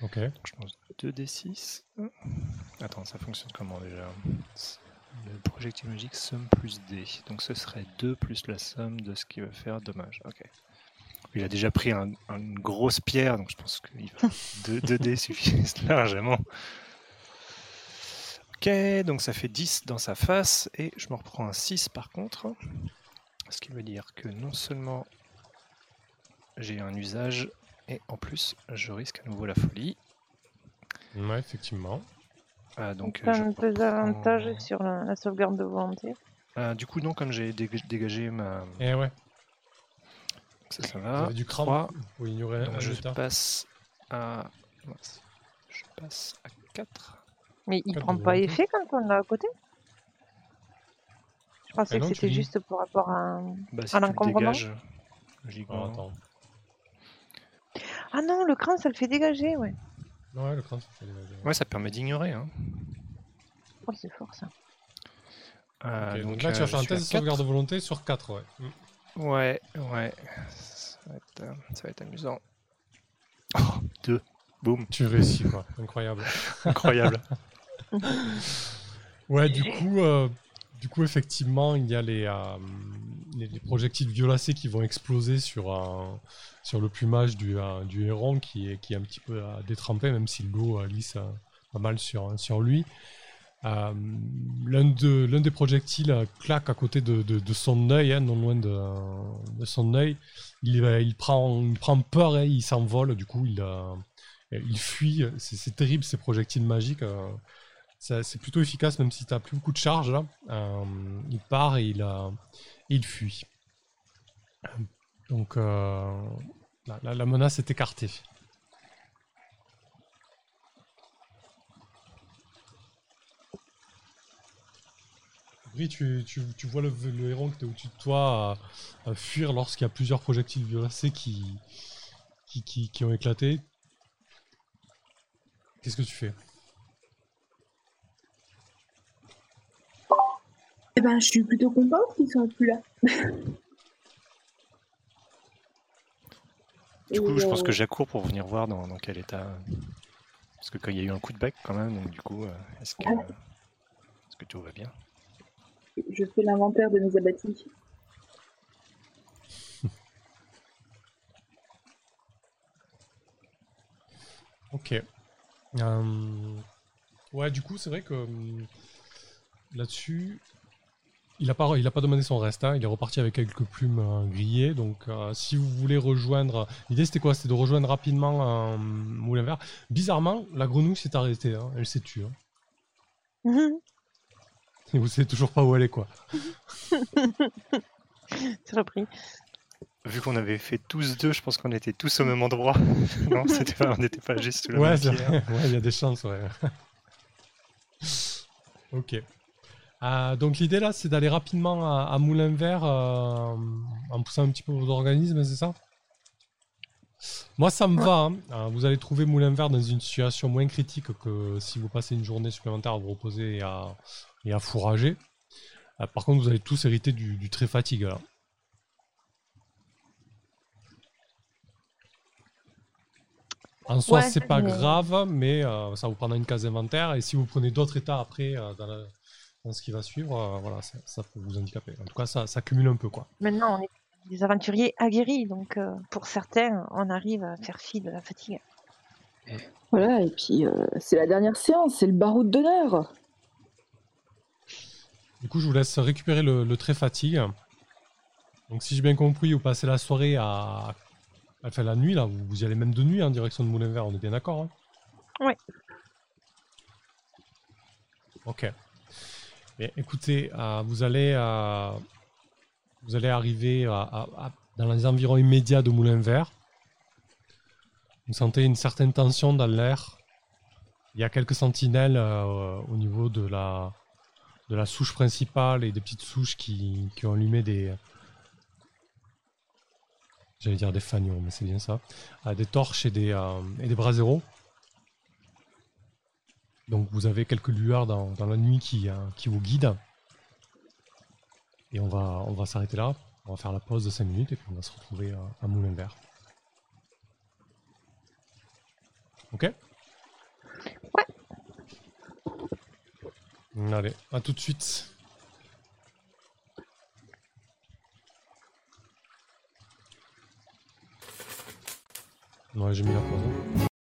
Ok. Donc, je pense 2d6. Attends, ça fonctionne comment déjà? Le projectile magique somme plus d. Donc, ce serait 2 plus la somme de ce qui va faire dommage. Ok. Il a déjà pris un- une grosse pierre, donc je pense que 2, 2d suffisent largement. Ok, donc ça fait 10 dans sa face, et je me reprends un 6 par contre. Ce qui veut dire que non seulement j'ai un usage, et en plus je risque à nouveau la folie. Ouais, effectivement. Ah, donc, T'as euh, je un reprends- sur la, la sauvegarde de volonté. Ah, du coup, non, comme j'ai dég- dégagé ma. Et ouais. Ça, ça va. du Donc, un je passe à. Je passe à 4. Mais il prend pas effet quand on l'a à côté? Je pensais Ah que c'était juste pour rapport à... Bah, si le dégages, Ah, attends. Ah non, le cran, ça le fait dégager, ouais. Ouais, le crâne, ça fait dégager. Ouais, ça permet d'ignorer. Hein. Oh, c'est fort, ça. Euh, donc, là, tu euh, faire un test de sauvegarde de volonté sur 4, ouais. Mm. Ouais, ouais. Ça va être, euh, ça va être amusant. Oh, 2. Boum. Tu réussis, quoi. Incroyable. Incroyable. Ouais, du coup, euh, du coup, effectivement, il y a les, euh, les, les projectiles violacés qui vont exploser sur, un- sur le plumage du, euh, du héron qui est, qui est un petit peu euh, détrempé, même si l'eau euh, euh, pas mal sur, sur lui. Euh, L'un de, des projectiles euh, claque à côté de, de, son œil, hein, non loin de, de son œil. Il, euh, il, prend, il prend peur et il s'envole, du coup, il, euh, il fuit. C'est terrible ces projectiles magiques. C'est plutôt efficace, même si tu plus beaucoup de charge. Euh, il part et il, il fuit. Donc euh, la, menace est écartée. Bri, tu, tu- tu vois le, le héron qui était au-dessus de toi euh, fuir lorsqu'il y a plusieurs projectiles violacés qui, qui, qui, qui ont éclaté. Qu'est-ce que tu fais? Eh ben, je suis plutôt contente qu'ils soient plus là. Du coup, Et, je pense euh, que j'accours pour venir voir dans, dans quel état. Parce que quand il y a eu un coup de bec quand même, donc du coup, euh, est-ce que, est-ce que tout va bien? Je fais l'inventaire de mes abattis. Ok. Euh, Ouais, du coup, c'est vrai que hum, là-dessus, il n'a pas, il a pas demandé son reste. hein. Il est reparti avec quelques plumes euh, grillées. Donc, euh, si vous voulez rejoindre. L'idée, c'était quoi? C'était de rejoindre rapidement un moulin vert. Bizarrement, la grenouille s'est arrêtée. hein. Elle s'est tuée. hein. Et vous savez toujours pas où elle est, quoi. C'est repris. Vu qu'on avait fait tous deux, je pense qu'on était tous au même endroit. non, c'était pas, on n'était pas juste sous la même. Ouais, il y a des chances, ouais. ok. Euh, donc l'idée là, c'est d'aller rapidement à, à Moulin Vert euh, en poussant un petit peu vos organismes, c'est ça? Moi, ça me va. hein. Euh, vous allez trouver Moulin Vert dans une situation moins critique que si vous passez une journée supplémentaire à vous reposer et à, et à fourrager. Euh, par contre, vous allez tous hériter du, du très fatigue là. En soi, Ouais, c'est pas grave, mais ça vous prendra une case inventaire. Et si vous prenez d'autres états après dans, la- dans ce qui va suivre, euh, voilà, ça, ça peut vous handicaper. En tout cas, ça, ça cumule un peu, quoi. Maintenant, on est des aventuriers aguerris, donc euh, pour certains, on arrive à faire fi de la fatigue. Voilà, et puis euh, c'est la dernière séance, c'est le baroud d'honneur. Du coup, je vous laisse récupérer le, le trait fatigue. Donc, si j'ai bien compris, vous passez la soirée à. Enfin, la nuit, là, vous, vous y allez même de nuit en direction de Moulin Vert, on est bien d'accord hein? Ouais. Ok. Mais écoutez, euh, vous allez. euh, vous allez arriver dans les environs immédiats de Moulin Vert. Vous sentez une certaine tension dans l'air. Il y a quelques sentinelles euh, au niveau de la, souche principale et des petites souches qui, ont allumé des. J'allais mais c'est bien ça. Des torches et des, et des braseros. Donc vous avez quelques lueurs dans, dans la nuit qui, euh, qui vous guident. Et on va, on va s'arrêter là. On va faire la pause de 5 minutes et puis on va se retrouver euh, à Moulin Vert. Ok? Ouais. Allez, à tout de suite. Ouais, j'ai mis la pause. hein.